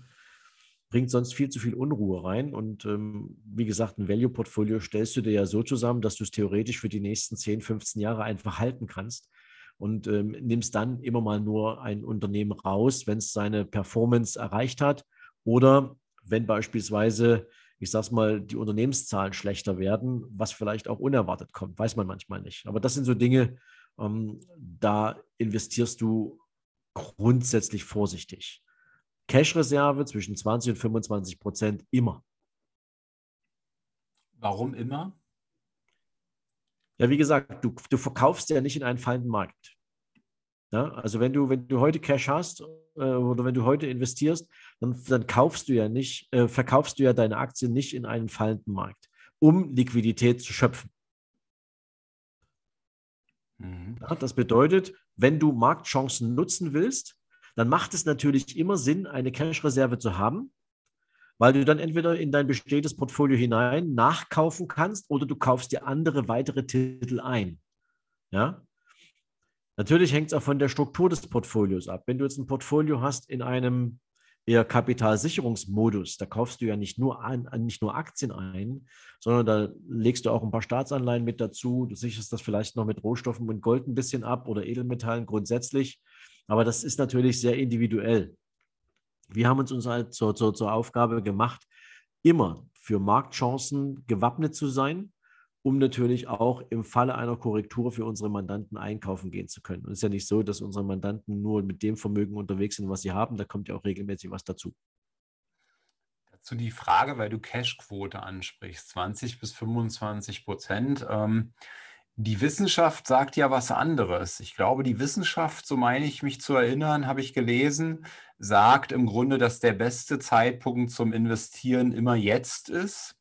Speaker 3: Bringt sonst viel zu viel Unruhe rein. Und ähm, wie gesagt, ein Value-Portfolio stellst du dir ja so zusammen, dass du es theoretisch für die nächsten 10, 15 Jahre einfach halten kannst und ähm, nimmst dann immer mal nur ein Unternehmen raus, wenn es seine Performance erreicht hat oder wenn beispielsweise, ich sag's mal, die Unternehmenszahlen schlechter werden, was vielleicht auch unerwartet kommt, weiß man manchmal nicht. Aber das sind so Dinge, ähm, da investierst du grundsätzlich vorsichtig. Cash-Reserve zwischen 20 und 25 Prozent immer.
Speaker 2: Warum immer?
Speaker 3: Ja, wie gesagt, du, du verkaufst ja nicht in einen fallenden Markt. Ja, also wenn du, wenn du heute Cash hast äh, oder wenn du heute investierst, dann, dann kaufst du ja nicht, äh, verkaufst du ja deine Aktien nicht in einen fallenden Markt, um Liquidität zu schöpfen. Mhm. Ja, das bedeutet, wenn du Marktchancen nutzen willst, dann macht es natürlich immer Sinn, eine Cash-Reserve zu haben, weil du dann entweder in dein bestehendes Portfolio hinein nachkaufen kannst oder du kaufst dir andere weitere Titel ein. Ja? Natürlich hängt es auch von der Struktur des Portfolios ab. Wenn du jetzt ein Portfolio hast in einem eher Kapitalsicherungsmodus. Da kaufst du ja nicht nur, an, nicht nur Aktien ein, sondern da legst du auch ein paar Staatsanleihen mit dazu. Du sicherst das vielleicht noch mit Rohstoffen und Gold ein bisschen ab oder Edelmetallen grundsätzlich. Aber das ist natürlich sehr individuell. Wir haben uns uns halt zur, zur, zur Aufgabe gemacht, immer für Marktchancen gewappnet zu sein um natürlich auch im Falle einer Korrektur für unsere Mandanten einkaufen gehen zu können. Und es ist ja nicht so, dass unsere Mandanten nur mit dem Vermögen unterwegs sind, was sie haben. Da kommt ja auch regelmäßig was dazu.
Speaker 2: Dazu die Frage, weil du Cashquote ansprichst, 20 bis 25 Prozent. Ähm, die Wissenschaft sagt ja was anderes. Ich glaube, die Wissenschaft, so meine ich mich zu erinnern, habe ich gelesen, sagt im Grunde, dass der beste Zeitpunkt zum Investieren immer jetzt ist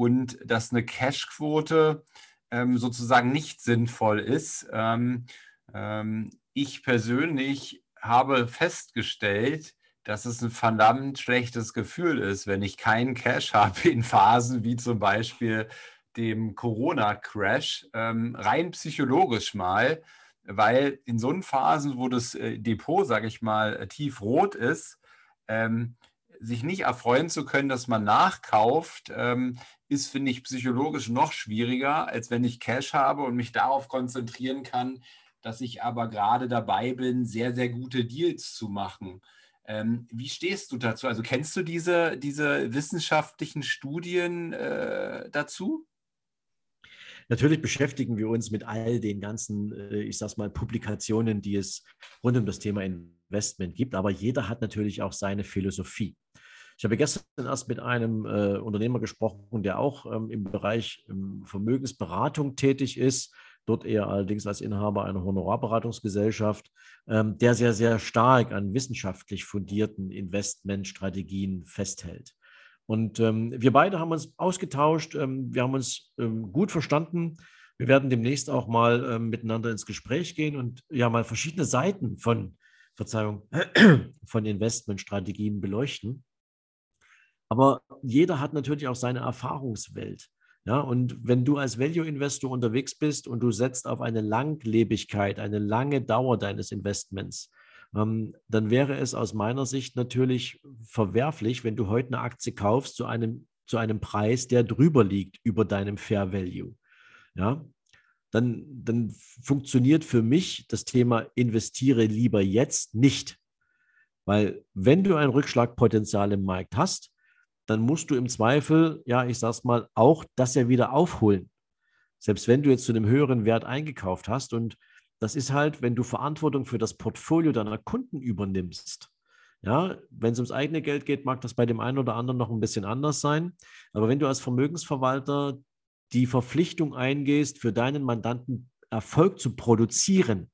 Speaker 2: und dass eine Cashquote ähm, sozusagen nicht sinnvoll ist. Ähm, ähm, ich persönlich habe festgestellt, dass es ein verdammt schlechtes Gefühl ist, wenn ich keinen Cash [LAUGHS] habe in Phasen wie zum Beispiel dem Corona-Crash, ähm, rein psychologisch mal, weil in so Phasen, wo das äh, Depot, sage ich mal, tiefrot ist, ähm, sich nicht erfreuen zu können, dass man nachkauft, ähm, ist, finde ich, psychologisch noch schwieriger, als wenn ich Cash habe und mich darauf konzentrieren kann, dass ich aber gerade dabei bin, sehr, sehr gute Deals zu machen. Ähm, wie stehst du dazu? Also kennst du diese, diese wissenschaftlichen Studien äh, dazu?
Speaker 3: Natürlich beschäftigen wir uns mit all den ganzen, äh, ich sag's mal, Publikationen, die es rund um das Thema Investment gibt, aber jeder hat natürlich auch seine Philosophie. Ich habe gestern erst mit einem äh, Unternehmer gesprochen, der auch ähm, im Bereich ähm, Vermögensberatung tätig ist, dort eher allerdings als Inhaber einer Honorarberatungsgesellschaft, ähm, der sehr, sehr stark an wissenschaftlich fundierten Investmentstrategien festhält. Und ähm, wir beide haben uns ausgetauscht, ähm, wir haben uns ähm, gut verstanden. Wir werden demnächst auch mal miteinander ins Gespräch gehen und ja mal verschiedene Seiten von Verzeihung, [CLEARS THROAT] von Investmentstrategien beleuchten. Aber jeder hat natürlich auch seine Erfahrungswelt. Ja, und wenn du als Value-Investor unterwegs bist und du setzt auf eine Langlebigkeit, eine lange Dauer deines Investments, ähm, dann wäre es aus meiner Sicht natürlich verwerflich, wenn du heute eine Aktie kaufst zu einem, zu einem Preis, der drüber liegt über deinem Fair Value. Ja, dann, dann funktioniert für mich das Thema investiere lieber jetzt nicht. Weil wenn du ein Rückschlagpotenzial im Markt hast, dann musst du im Zweifel, ja, ich sag's mal, auch das ja wieder aufholen. Selbst wenn du jetzt zu einem höheren Wert eingekauft hast. Und das ist halt, wenn du Verantwortung für das Portfolio deiner Kunden übernimmst. Ja, wenn es ums eigene Geld geht, mag das bei dem einen oder anderen noch ein bisschen anders sein. Aber wenn du als Vermögensverwalter die Verpflichtung eingehst, für deinen Mandanten Erfolg zu produzieren.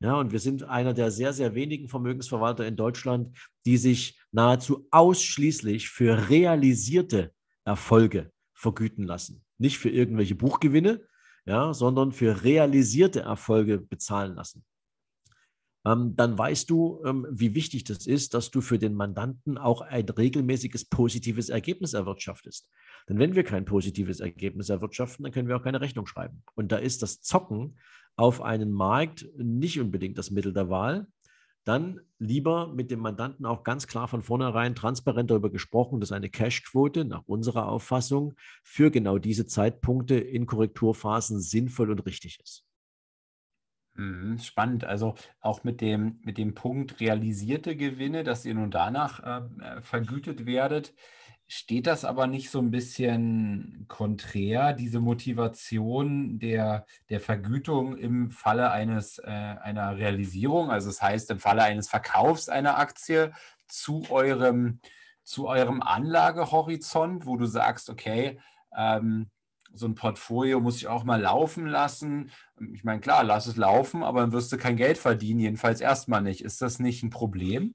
Speaker 3: Ja, und wir sind einer der sehr, sehr wenigen Vermögensverwalter in Deutschland, die sich nahezu ausschließlich für realisierte Erfolge vergüten lassen. Nicht für irgendwelche Buchgewinne, ja, sondern für realisierte Erfolge bezahlen lassen. Ähm, dann weißt du, ähm, wie wichtig das ist, dass du für den Mandanten auch ein regelmäßiges positives Ergebnis erwirtschaftest. Denn wenn wir kein positives Ergebnis erwirtschaften, dann können wir auch keine Rechnung schreiben. Und da ist das Zocken auf einen Markt nicht unbedingt das Mittel der Wahl. Dann lieber mit dem Mandanten auch ganz klar von vornherein transparent darüber gesprochen, dass eine Cashquote nach unserer Auffassung für genau diese Zeitpunkte in Korrekturphasen sinnvoll und richtig ist.
Speaker 2: Mhm, spannend. Also auch mit dem, mit dem Punkt realisierte Gewinne, dass ihr nun danach äh, vergütet werdet. Steht das aber nicht so ein bisschen konträr, diese Motivation der, der Vergütung im Falle eines, äh, einer Realisierung, also das heißt im Falle eines Verkaufs einer Aktie zu eurem, zu eurem Anlagehorizont, wo du sagst, okay, ähm, so ein Portfolio muss ich auch mal laufen lassen. Ich meine, klar, lass es laufen, aber dann wirst du kein Geld verdienen, jedenfalls erstmal nicht. Ist das nicht ein Problem?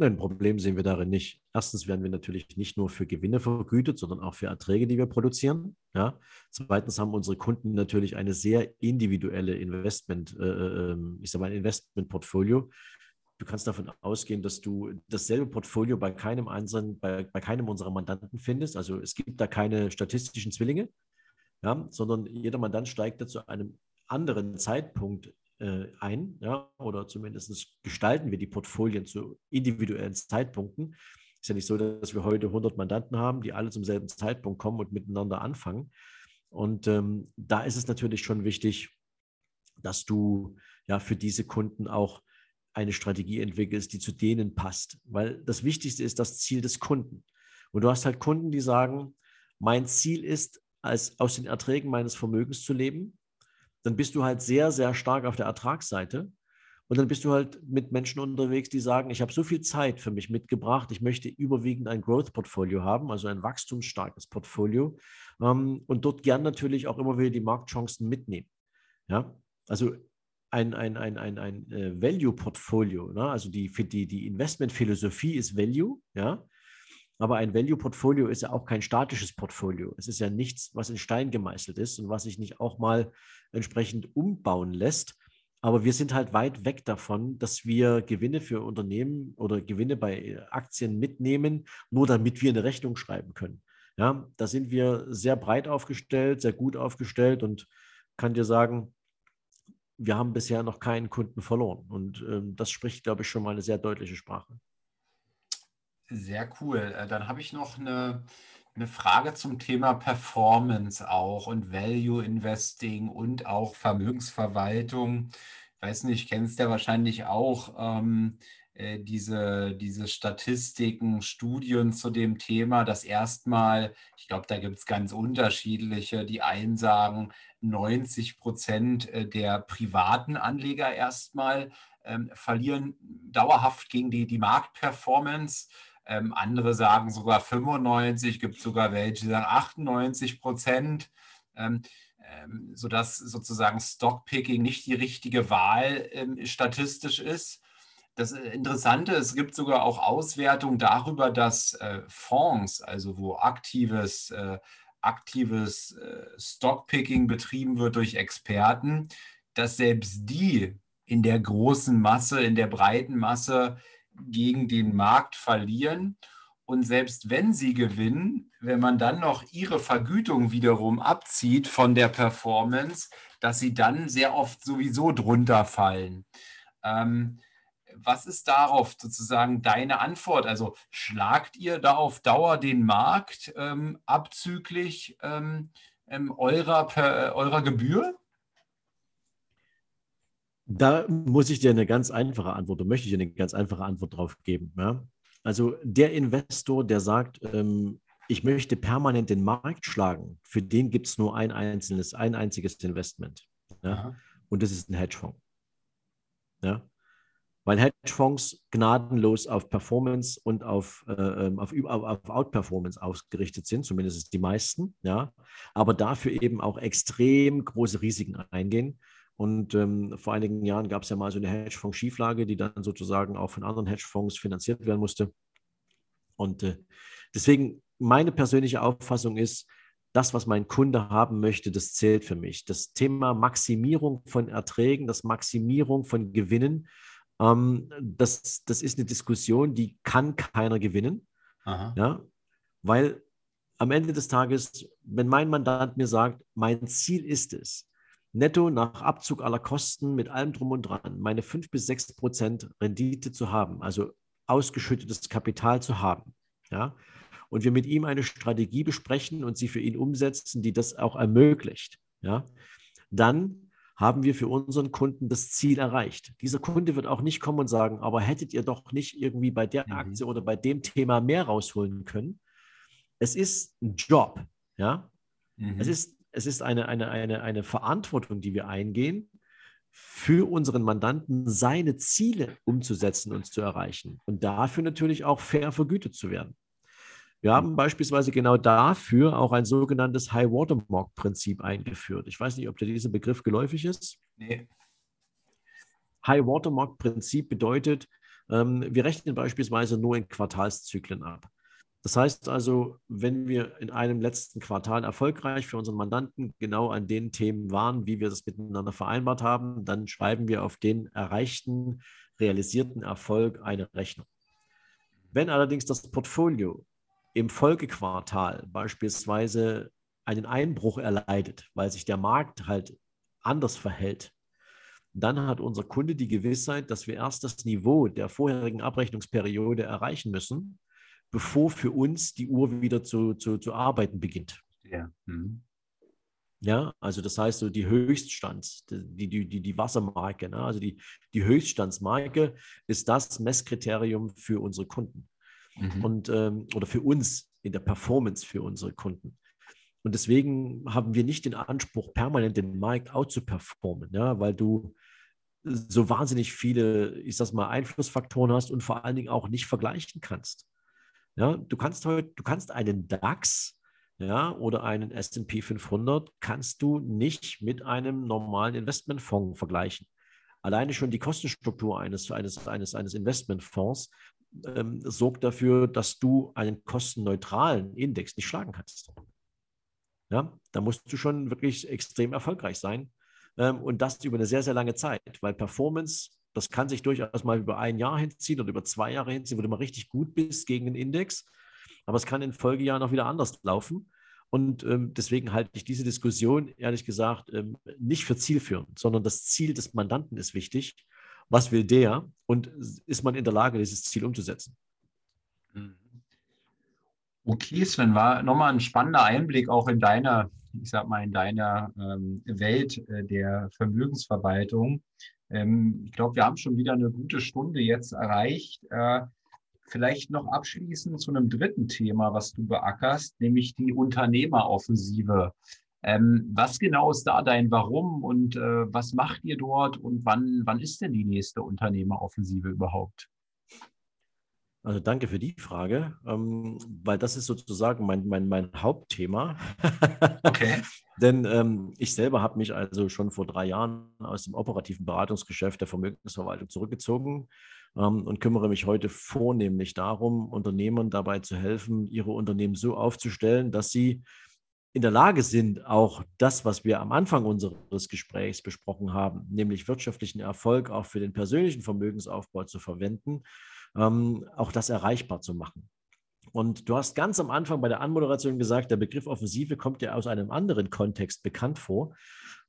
Speaker 3: Nein, ein Problem sehen wir darin nicht. Erstens werden wir natürlich nicht nur für Gewinne vergütet, sondern auch für Erträge, die wir produzieren. Ja. Zweitens haben unsere Kunden natürlich eine sehr individuelle Investment, äh, ähm, ich sage mal, Investmentportfolio. Du kannst davon ausgehen, dass du dasselbe Portfolio bei keinem einzelnen, bei, bei keinem unserer Mandanten findest. Also es gibt da keine statistischen Zwillinge, ja, sondern jeder Mandant steigt da zu einem anderen Zeitpunkt äh, ein, ja, oder zumindest gestalten wir die Portfolien zu individuellen Zeitpunkten. Ist ja nicht so, dass wir heute 100 Mandanten haben, die alle zum selben Zeitpunkt kommen und miteinander anfangen. Und ähm, da ist es natürlich schon wichtig, dass du ja für diese Kunden auch eine Strategie entwickelst, die zu denen passt. Weil das Wichtigste ist das Ziel des Kunden. Und du hast halt Kunden, die sagen, mein Ziel ist, als aus den Erträgen meines Vermögens zu leben dann bist du halt sehr, sehr stark auf der Ertragsseite. Und dann bist du halt mit Menschen unterwegs, die sagen, ich habe so viel Zeit für mich mitgebracht, ich möchte überwiegend ein Growth-Portfolio haben, also ein wachstumsstarkes Portfolio ähm, und dort gern natürlich auch immer wieder die Marktchancen mitnehmen. Ja, also ein, ein, ein, ein, ein äh, Value-Portfolio, ne? also die, die, die Investmentphilosophie ist Value, ja, aber ein Value-Portfolio ist ja auch kein statisches Portfolio. Es ist ja nichts, was in Stein gemeißelt ist und was sich nicht auch mal entsprechend umbauen lässt. Aber wir sind halt weit weg davon, dass wir Gewinne für Unternehmen oder Gewinne bei Aktien mitnehmen, nur damit wir eine Rechnung schreiben können. Ja, da sind wir sehr breit aufgestellt, sehr gut aufgestellt und kann dir sagen, wir haben bisher noch keinen Kunden verloren. Und ähm, das spricht, glaube ich, schon mal eine sehr deutliche Sprache.
Speaker 2: Sehr cool. Äh, dann habe ich noch eine, eine Frage zum Thema Performance auch und Value Investing und auch Vermögensverwaltung. Ich weiß nicht, kennst ja wahrscheinlich auch ähm, äh, diese, diese Statistiken, Studien zu dem Thema, dass erstmal, ich glaube, da gibt es ganz unterschiedliche, die einen sagen, 90 Prozent äh, der privaten Anleger erstmal ähm, verlieren dauerhaft gegen die, die Marktperformance. Ähm, andere sagen sogar 95, gibt sogar welche, die sagen 98 Prozent, ähm, ähm, sodass sozusagen Stockpicking nicht die richtige Wahl ähm, statistisch ist. Das äh, Interessante, es gibt sogar auch Auswertungen darüber, dass äh, Fonds, also wo aktives, äh, aktives äh, Stockpicking betrieben wird durch Experten, dass selbst die in der großen Masse, in der breiten Masse gegen den Markt verlieren. Und selbst wenn sie gewinnen, wenn man dann noch ihre Vergütung wiederum abzieht von der Performance, dass sie dann sehr oft sowieso drunter fallen. Ähm, was ist darauf sozusagen deine Antwort? Also schlagt ihr da auf Dauer den Markt ähm, abzüglich ähm, ähm eurer, per, eurer Gebühr?
Speaker 3: Da muss ich dir eine ganz einfache Antwort, oder möchte ich dir eine ganz einfache Antwort drauf geben. Ja? Also der Investor, der sagt, ähm, ich möchte permanent den Markt schlagen, für den gibt es nur ein einzelnes, ein einziges Investment. Ja? Und das ist ein Hedgefonds. Ja? Weil Hedgefonds gnadenlos auf Performance und auf, äh, ähm, auf, auf Outperformance ausgerichtet sind, zumindest die meisten, ja, aber dafür eben auch extrem große Risiken eingehen. Und ähm, vor einigen Jahren gab es ja mal so eine Hedgefonds-Schieflage, die dann sozusagen auch von anderen Hedgefonds finanziert werden musste. Und äh, deswegen meine persönliche Auffassung ist, das, was mein Kunde haben möchte, das zählt für mich. Das Thema Maximierung von Erträgen, das Maximierung von Gewinnen, ähm, das, das ist eine Diskussion, die kann keiner gewinnen. Aha. Ja, weil am Ende des Tages, wenn mein Mandant mir sagt, mein Ziel ist es, netto nach Abzug aller Kosten mit allem drum und dran meine 5 bis 6 Prozent Rendite zu haben, also ausgeschüttetes Kapital zu haben. Ja? Und wir mit ihm eine Strategie besprechen und sie für ihn umsetzen, die das auch ermöglicht. Ja? Dann haben wir für unseren Kunden das Ziel erreicht. Dieser Kunde wird auch nicht kommen und sagen, aber hättet ihr doch nicht irgendwie bei der mhm. Aktie oder bei dem Thema mehr rausholen können. Es ist ein Job. Ja? Mhm. Es ist es ist eine, eine, eine, eine Verantwortung, die wir eingehen, für unseren Mandanten seine Ziele umzusetzen und zu erreichen und dafür natürlich auch fair vergütet zu werden. Wir haben beispielsweise genau dafür auch ein sogenanntes High Watermark Prinzip eingeführt. Ich weiß nicht, ob dir dieser Begriff geläufig ist. Nee. High Watermark Prinzip bedeutet, wir rechnen beispielsweise nur in Quartalszyklen ab. Das heißt also, wenn wir in einem letzten Quartal erfolgreich für unseren Mandanten genau an den Themen waren, wie wir das miteinander vereinbart haben, dann schreiben wir auf den erreichten, realisierten Erfolg eine Rechnung. Wenn allerdings das Portfolio im Folgequartal beispielsweise einen Einbruch erleidet, weil sich der Markt halt anders verhält, dann hat unser Kunde die Gewissheit, dass wir erst das Niveau der vorherigen Abrechnungsperiode erreichen müssen, bevor für uns die Uhr wieder zu, zu, zu arbeiten beginnt. Ja. Mhm. Ja, also das heißt so die Höchststands, die, die, die, die Wassermarke, ne? also die, die Höchststandsmarke ist das Messkriterium für unsere Kunden mhm. und ähm, oder für uns in der Performance für unsere Kunden. Und deswegen haben wir nicht den Anspruch, permanent den Markt out zu performen, ja, weil du so wahnsinnig viele, ich sag mal, Einflussfaktoren hast und vor allen Dingen auch nicht vergleichen kannst. Ja, du kannst heute, du kannst einen DAX ja, oder einen S&P 500 kannst du nicht mit einem normalen Investmentfonds vergleichen. Alleine schon die Kostenstruktur eines, eines, eines, eines Investmentfonds ähm, sorgt dafür, dass du einen kostenneutralen Index nicht schlagen kannst. Ja, da musst du schon wirklich extrem erfolgreich sein ähm, und das über eine sehr, sehr lange Zeit, weil Performance das kann sich durchaus mal über ein Jahr hinziehen oder über zwei Jahre hinziehen, wo du mal richtig gut bist gegen den Index. Aber es kann in Folgejahren auch wieder anders laufen. Und ähm, deswegen halte ich diese Diskussion, ehrlich gesagt, ähm, nicht für zielführend, sondern das Ziel des Mandanten ist wichtig. Was will der und ist man in der Lage, dieses Ziel umzusetzen?
Speaker 2: Mhm. Okay, Sven, war nochmal ein spannender Einblick auch in deiner, ich sag mal, in deiner ähm, Welt äh, der Vermögensverwaltung. Ähm, ich glaube, wir haben schon wieder eine gute Stunde jetzt erreicht. Äh, vielleicht noch abschließend zu einem dritten Thema, was du beackerst, nämlich die Unternehmeroffensive. Ähm, was genau ist da dein Warum und äh, was macht ihr dort und wann, wann ist denn die nächste Unternehmeroffensive überhaupt?
Speaker 3: Also danke für die Frage, ähm, weil das ist sozusagen mein, mein, mein Hauptthema. Okay. [LAUGHS] Denn ähm, ich selber habe mich also schon vor drei Jahren aus dem operativen Beratungsgeschäft der Vermögensverwaltung zurückgezogen ähm, und kümmere mich heute vornehmlich darum, Unternehmern dabei zu helfen, ihre Unternehmen so aufzustellen, dass sie in der Lage sind, auch das, was wir am Anfang unseres Gesprächs besprochen haben, nämlich wirtschaftlichen Erfolg auch für den persönlichen Vermögensaufbau zu verwenden, ähm, auch das erreichbar zu machen. Und du hast ganz am Anfang bei der Anmoderation gesagt, der Begriff Offensive kommt ja aus einem anderen Kontext bekannt vor.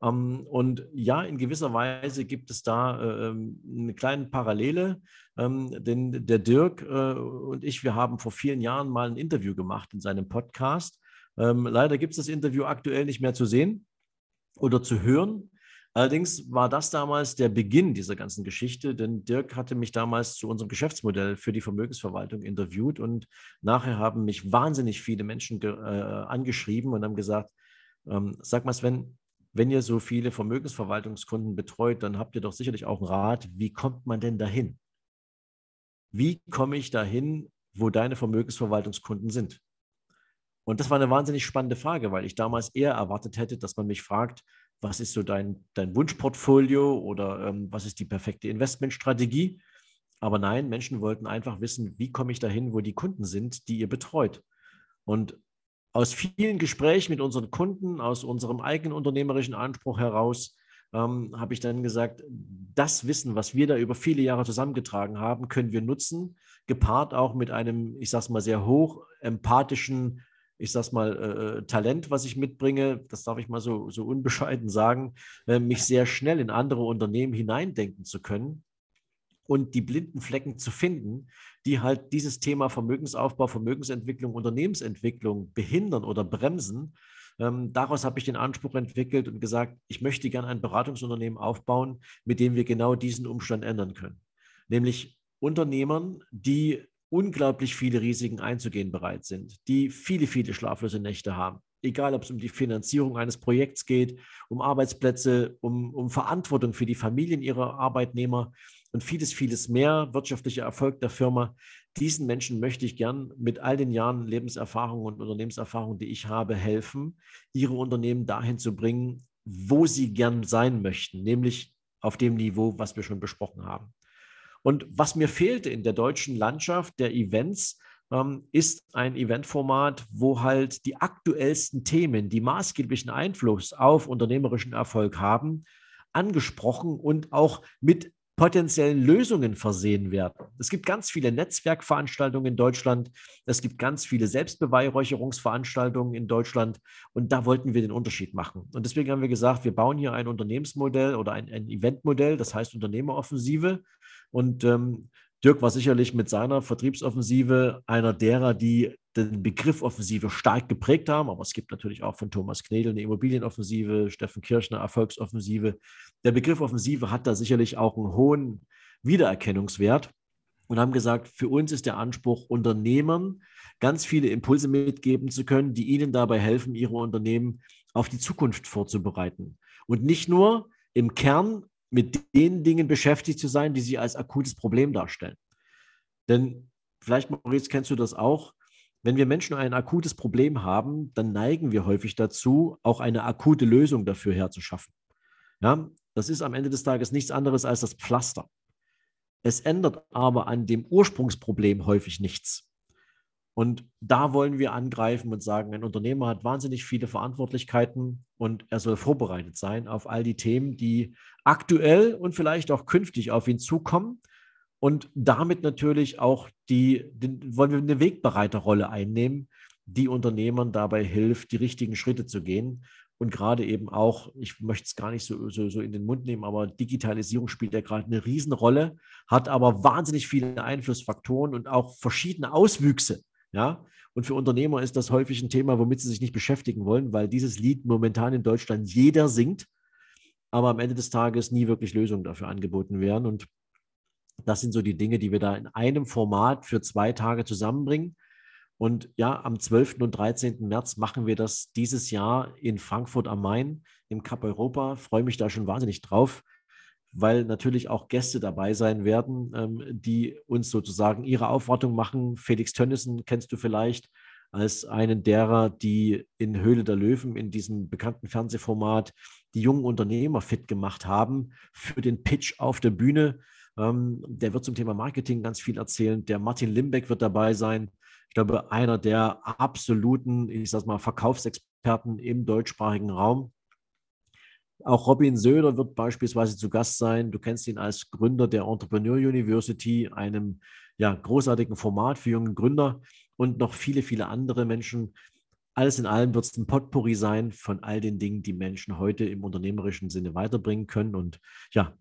Speaker 3: Ähm, und ja, in gewisser Weise gibt es da äh, ähm, eine kleine Parallele, ähm, denn der Dirk äh, und ich, wir haben vor vielen Jahren mal ein Interview gemacht in seinem Podcast. Leider gibt es das Interview aktuell nicht mehr zu sehen oder zu hören. Allerdings war das damals der Beginn dieser ganzen Geschichte, denn Dirk hatte mich damals zu unserem Geschäftsmodell für die Vermögensverwaltung interviewt und nachher haben mich wahnsinnig viele Menschen äh, angeschrieben und haben gesagt, ähm, sag mal Sven, wenn ihr so viele Vermögensverwaltungskunden betreut, dann habt ihr doch sicherlich auch einen Rat, wie kommt man denn dahin? Wie komme ich dahin, wo deine Vermögensverwaltungskunden sind? Und das war eine wahnsinnig spannende Frage, weil ich damals eher erwartet hätte, dass man mich fragt, was ist so dein, dein Wunschportfolio oder ähm, was ist die perfekte Investmentstrategie. Aber nein, Menschen wollten einfach wissen, wie komme ich dahin, wo die Kunden sind, die ihr betreut. Und aus vielen Gesprächen mit unseren Kunden, aus unserem eigenen unternehmerischen Anspruch heraus, ähm, habe ich dann gesagt, das Wissen, was wir da über viele Jahre zusammengetragen haben, können wir nutzen, gepaart auch mit einem, ich sage es mal, sehr hoch empathischen ich sag's mal, äh, äh, Talent, was ich mitbringe, das darf ich mal so, so unbescheiden sagen, äh, mich sehr schnell in andere Unternehmen hineindenken zu können und die blinden Flecken zu finden, die halt dieses Thema Vermögensaufbau, Vermögensentwicklung, Unternehmensentwicklung behindern oder bremsen. Ähm, daraus habe ich den Anspruch entwickelt und gesagt, ich möchte gerne ein Beratungsunternehmen aufbauen, mit dem wir genau diesen Umstand ändern können. Nämlich Unternehmern, die unglaublich viele Risiken einzugehen bereit sind, die viele, viele schlaflose Nächte haben. Egal, ob es um die Finanzierung eines Projekts geht, um Arbeitsplätze, um, um Verantwortung für die Familien ihrer Arbeitnehmer und vieles, vieles mehr, wirtschaftlicher Erfolg der Firma. Diesen Menschen möchte ich gern mit all den Jahren Lebenserfahrung und Unternehmenserfahrung, die ich habe, helfen, ihre Unternehmen dahin zu bringen, wo sie gern sein möchten, nämlich auf dem Niveau, was wir schon besprochen haben. Und was mir fehlte in der deutschen Landschaft der Events, ähm, ist ein Eventformat, wo halt die aktuellsten Themen, die maßgeblichen Einfluss auf unternehmerischen Erfolg haben, angesprochen und auch mit potenziellen Lösungen versehen werden. Es gibt ganz viele Netzwerkveranstaltungen in Deutschland. Es gibt ganz viele Selbstbeweihräucherungsveranstaltungen in Deutschland. Und da wollten wir den Unterschied machen. Und deswegen haben wir gesagt, wir bauen hier ein Unternehmensmodell oder ein, ein Eventmodell, das heißt Unternehmeroffensive. Und ähm, Dirk war sicherlich mit seiner Vertriebsoffensive einer derer, die den Begriff Offensive stark geprägt haben. Aber es gibt natürlich auch von Thomas Knedel eine Immobilienoffensive, Steffen Kirchner Erfolgsoffensive. Der Begriff Offensive hat da sicherlich auch einen hohen Wiedererkennungswert und haben gesagt, für uns ist der Anspruch, Unternehmern ganz viele Impulse mitgeben zu können, die ihnen dabei helfen, ihre Unternehmen auf die Zukunft vorzubereiten. Und nicht nur im Kern mit den Dingen beschäftigt zu sein, die sie als akutes Problem darstellen. Denn vielleicht, Maurice, kennst du das auch? Wenn wir Menschen ein akutes Problem haben, dann neigen wir häufig dazu, auch eine akute Lösung dafür herzuschaffen. Ja, das ist am Ende des Tages nichts anderes als das Pflaster. Es ändert aber an dem Ursprungsproblem häufig nichts. Und da wollen wir angreifen und sagen, ein Unternehmer hat wahnsinnig viele Verantwortlichkeiten und er soll vorbereitet sein auf all die Themen, die aktuell und vielleicht auch künftig auf ihn zukommen. Und damit natürlich auch die, den, wollen wir eine Wegbereiterrolle einnehmen, die Unternehmern dabei hilft, die richtigen Schritte zu gehen. Und gerade eben auch, ich möchte es gar nicht so, so, so in den Mund nehmen, aber Digitalisierung spielt ja gerade eine Riesenrolle, hat aber wahnsinnig viele Einflussfaktoren und auch verschiedene Auswüchse ja, und für Unternehmer ist das häufig ein Thema, womit sie sich nicht beschäftigen wollen, weil dieses Lied momentan in Deutschland jeder singt, aber am Ende des Tages nie wirklich Lösungen dafür angeboten werden. Und das sind so die Dinge, die wir da in einem Format für zwei Tage zusammenbringen. Und ja, am 12. und 13. März machen wir das dieses Jahr in Frankfurt am Main im Cup Europa. Freue mich da schon wahnsinnig drauf weil natürlich auch Gäste dabei sein werden, ähm, die uns sozusagen ihre Aufwartung machen. Felix Tönnissen kennst du vielleicht als einen derer, die in Höhle der Löwen, in diesem bekannten Fernsehformat, die jungen Unternehmer fit gemacht haben für den Pitch auf der Bühne. Ähm, der wird zum Thema Marketing ganz viel erzählen. Der Martin Limbeck wird dabei sein. Ich glaube, einer der absoluten, ich sag mal, Verkaufsexperten Experten im deutschsprachigen Raum. Auch Robin Söder wird beispielsweise zu Gast sein. Du kennst ihn als Gründer der Entrepreneur University, einem ja, großartigen Format für junge Gründer und noch viele, viele andere Menschen. Alles in allem wird es ein Potpourri sein von all den Dingen, die Menschen heute im unternehmerischen Sinne weiterbringen können. Und ja,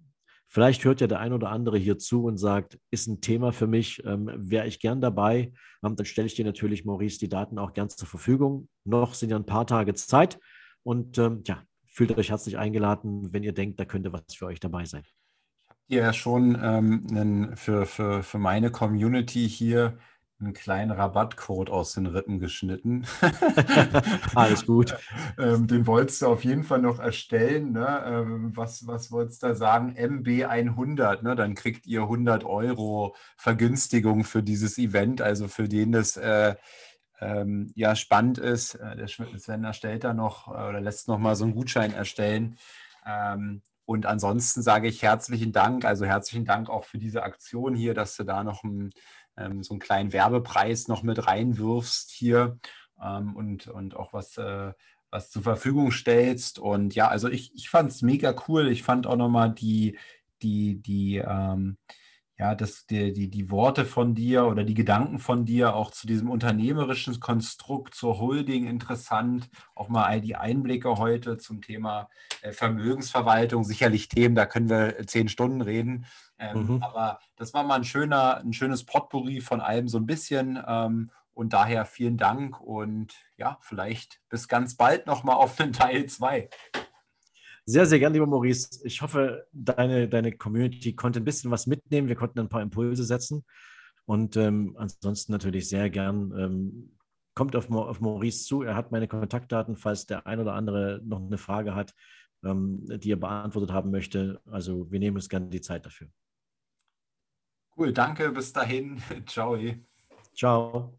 Speaker 3: vielleicht hört ja der ein oder andere hier zu und sagt, ist ein Thema für mich, ähm, wäre ich gern dabei. Ähm, dann stelle ich dir natürlich, Maurice, die Daten auch gern zur Verfügung. Noch sind ja ein paar Tage Zeit. Und ähm, ja, fühlt euch herzlich eingeladen, wenn ihr denkt, da könnte was für euch dabei sein.
Speaker 2: Ich habe ja schon ähm, einen, für, für, für meine Community hier einen kleinen Rabattcode aus den Rippen geschnitten. [LAUGHS]
Speaker 3: Alles gut. [LAUGHS]
Speaker 2: ähm, den wolltest du auf jeden Fall noch erstellen. Ne? Ähm, was, was wolltest du da sagen? MB100. Ne? Dann kriegt ihr 100 Euro Vergünstigung für dieses Event. Also für den das äh, ähm, ja spannend ist. Äh, der Sven erstellt da noch äh, oder lässt noch mal so einen Gutschein erstellen. Ähm, und ansonsten sage ich herzlichen Dank, also herzlichen Dank auch für diese Aktion hier, dass du da noch ein, ähm, so einen kleinen Werbepreis noch mit reinwirfst hier ähm, und, und auch was, äh, was zur Verfügung stellst. Und ja, also ich, ich fand es mega cool. Ich fand auch nochmal die, die, die, ähm, ja, dass die, die, die Worte von dir oder die Gedanken von dir auch zu diesem unternehmerischen Konstrukt, zur Holding interessant. Auch mal all die Einblicke heute zum Thema äh, Vermögensverwaltung. Sicherlich Themen, da können wir zehn Stunden reden. Ähm, mhm. Aber das war mal ein schöner, ein schönes Potpourri von allem so ein bisschen. Ähm, und daher vielen Dank und ja, vielleicht bis ganz bald nochmal auf den [LAUGHS] Teil 2.
Speaker 3: Sehr, sehr gern, lieber Maurice. Ich hoffe, deine, deine Community konnte ein bisschen was mitnehmen. Wir konnten ein paar Impulse setzen. Und ähm, ansonsten natürlich sehr gern. Ähm, kommt auf, auf, Maurice zu. Er hat meine Kontaktdaten, falls der ein oder andere noch eine Frage hat, ähm, die er beantwortet haben möchte. Also wir nehmen uns gerne die Zeit dafür.
Speaker 2: Cool, danke. Bis dahin. [LAUGHS] Ciao.
Speaker 3: Ciao.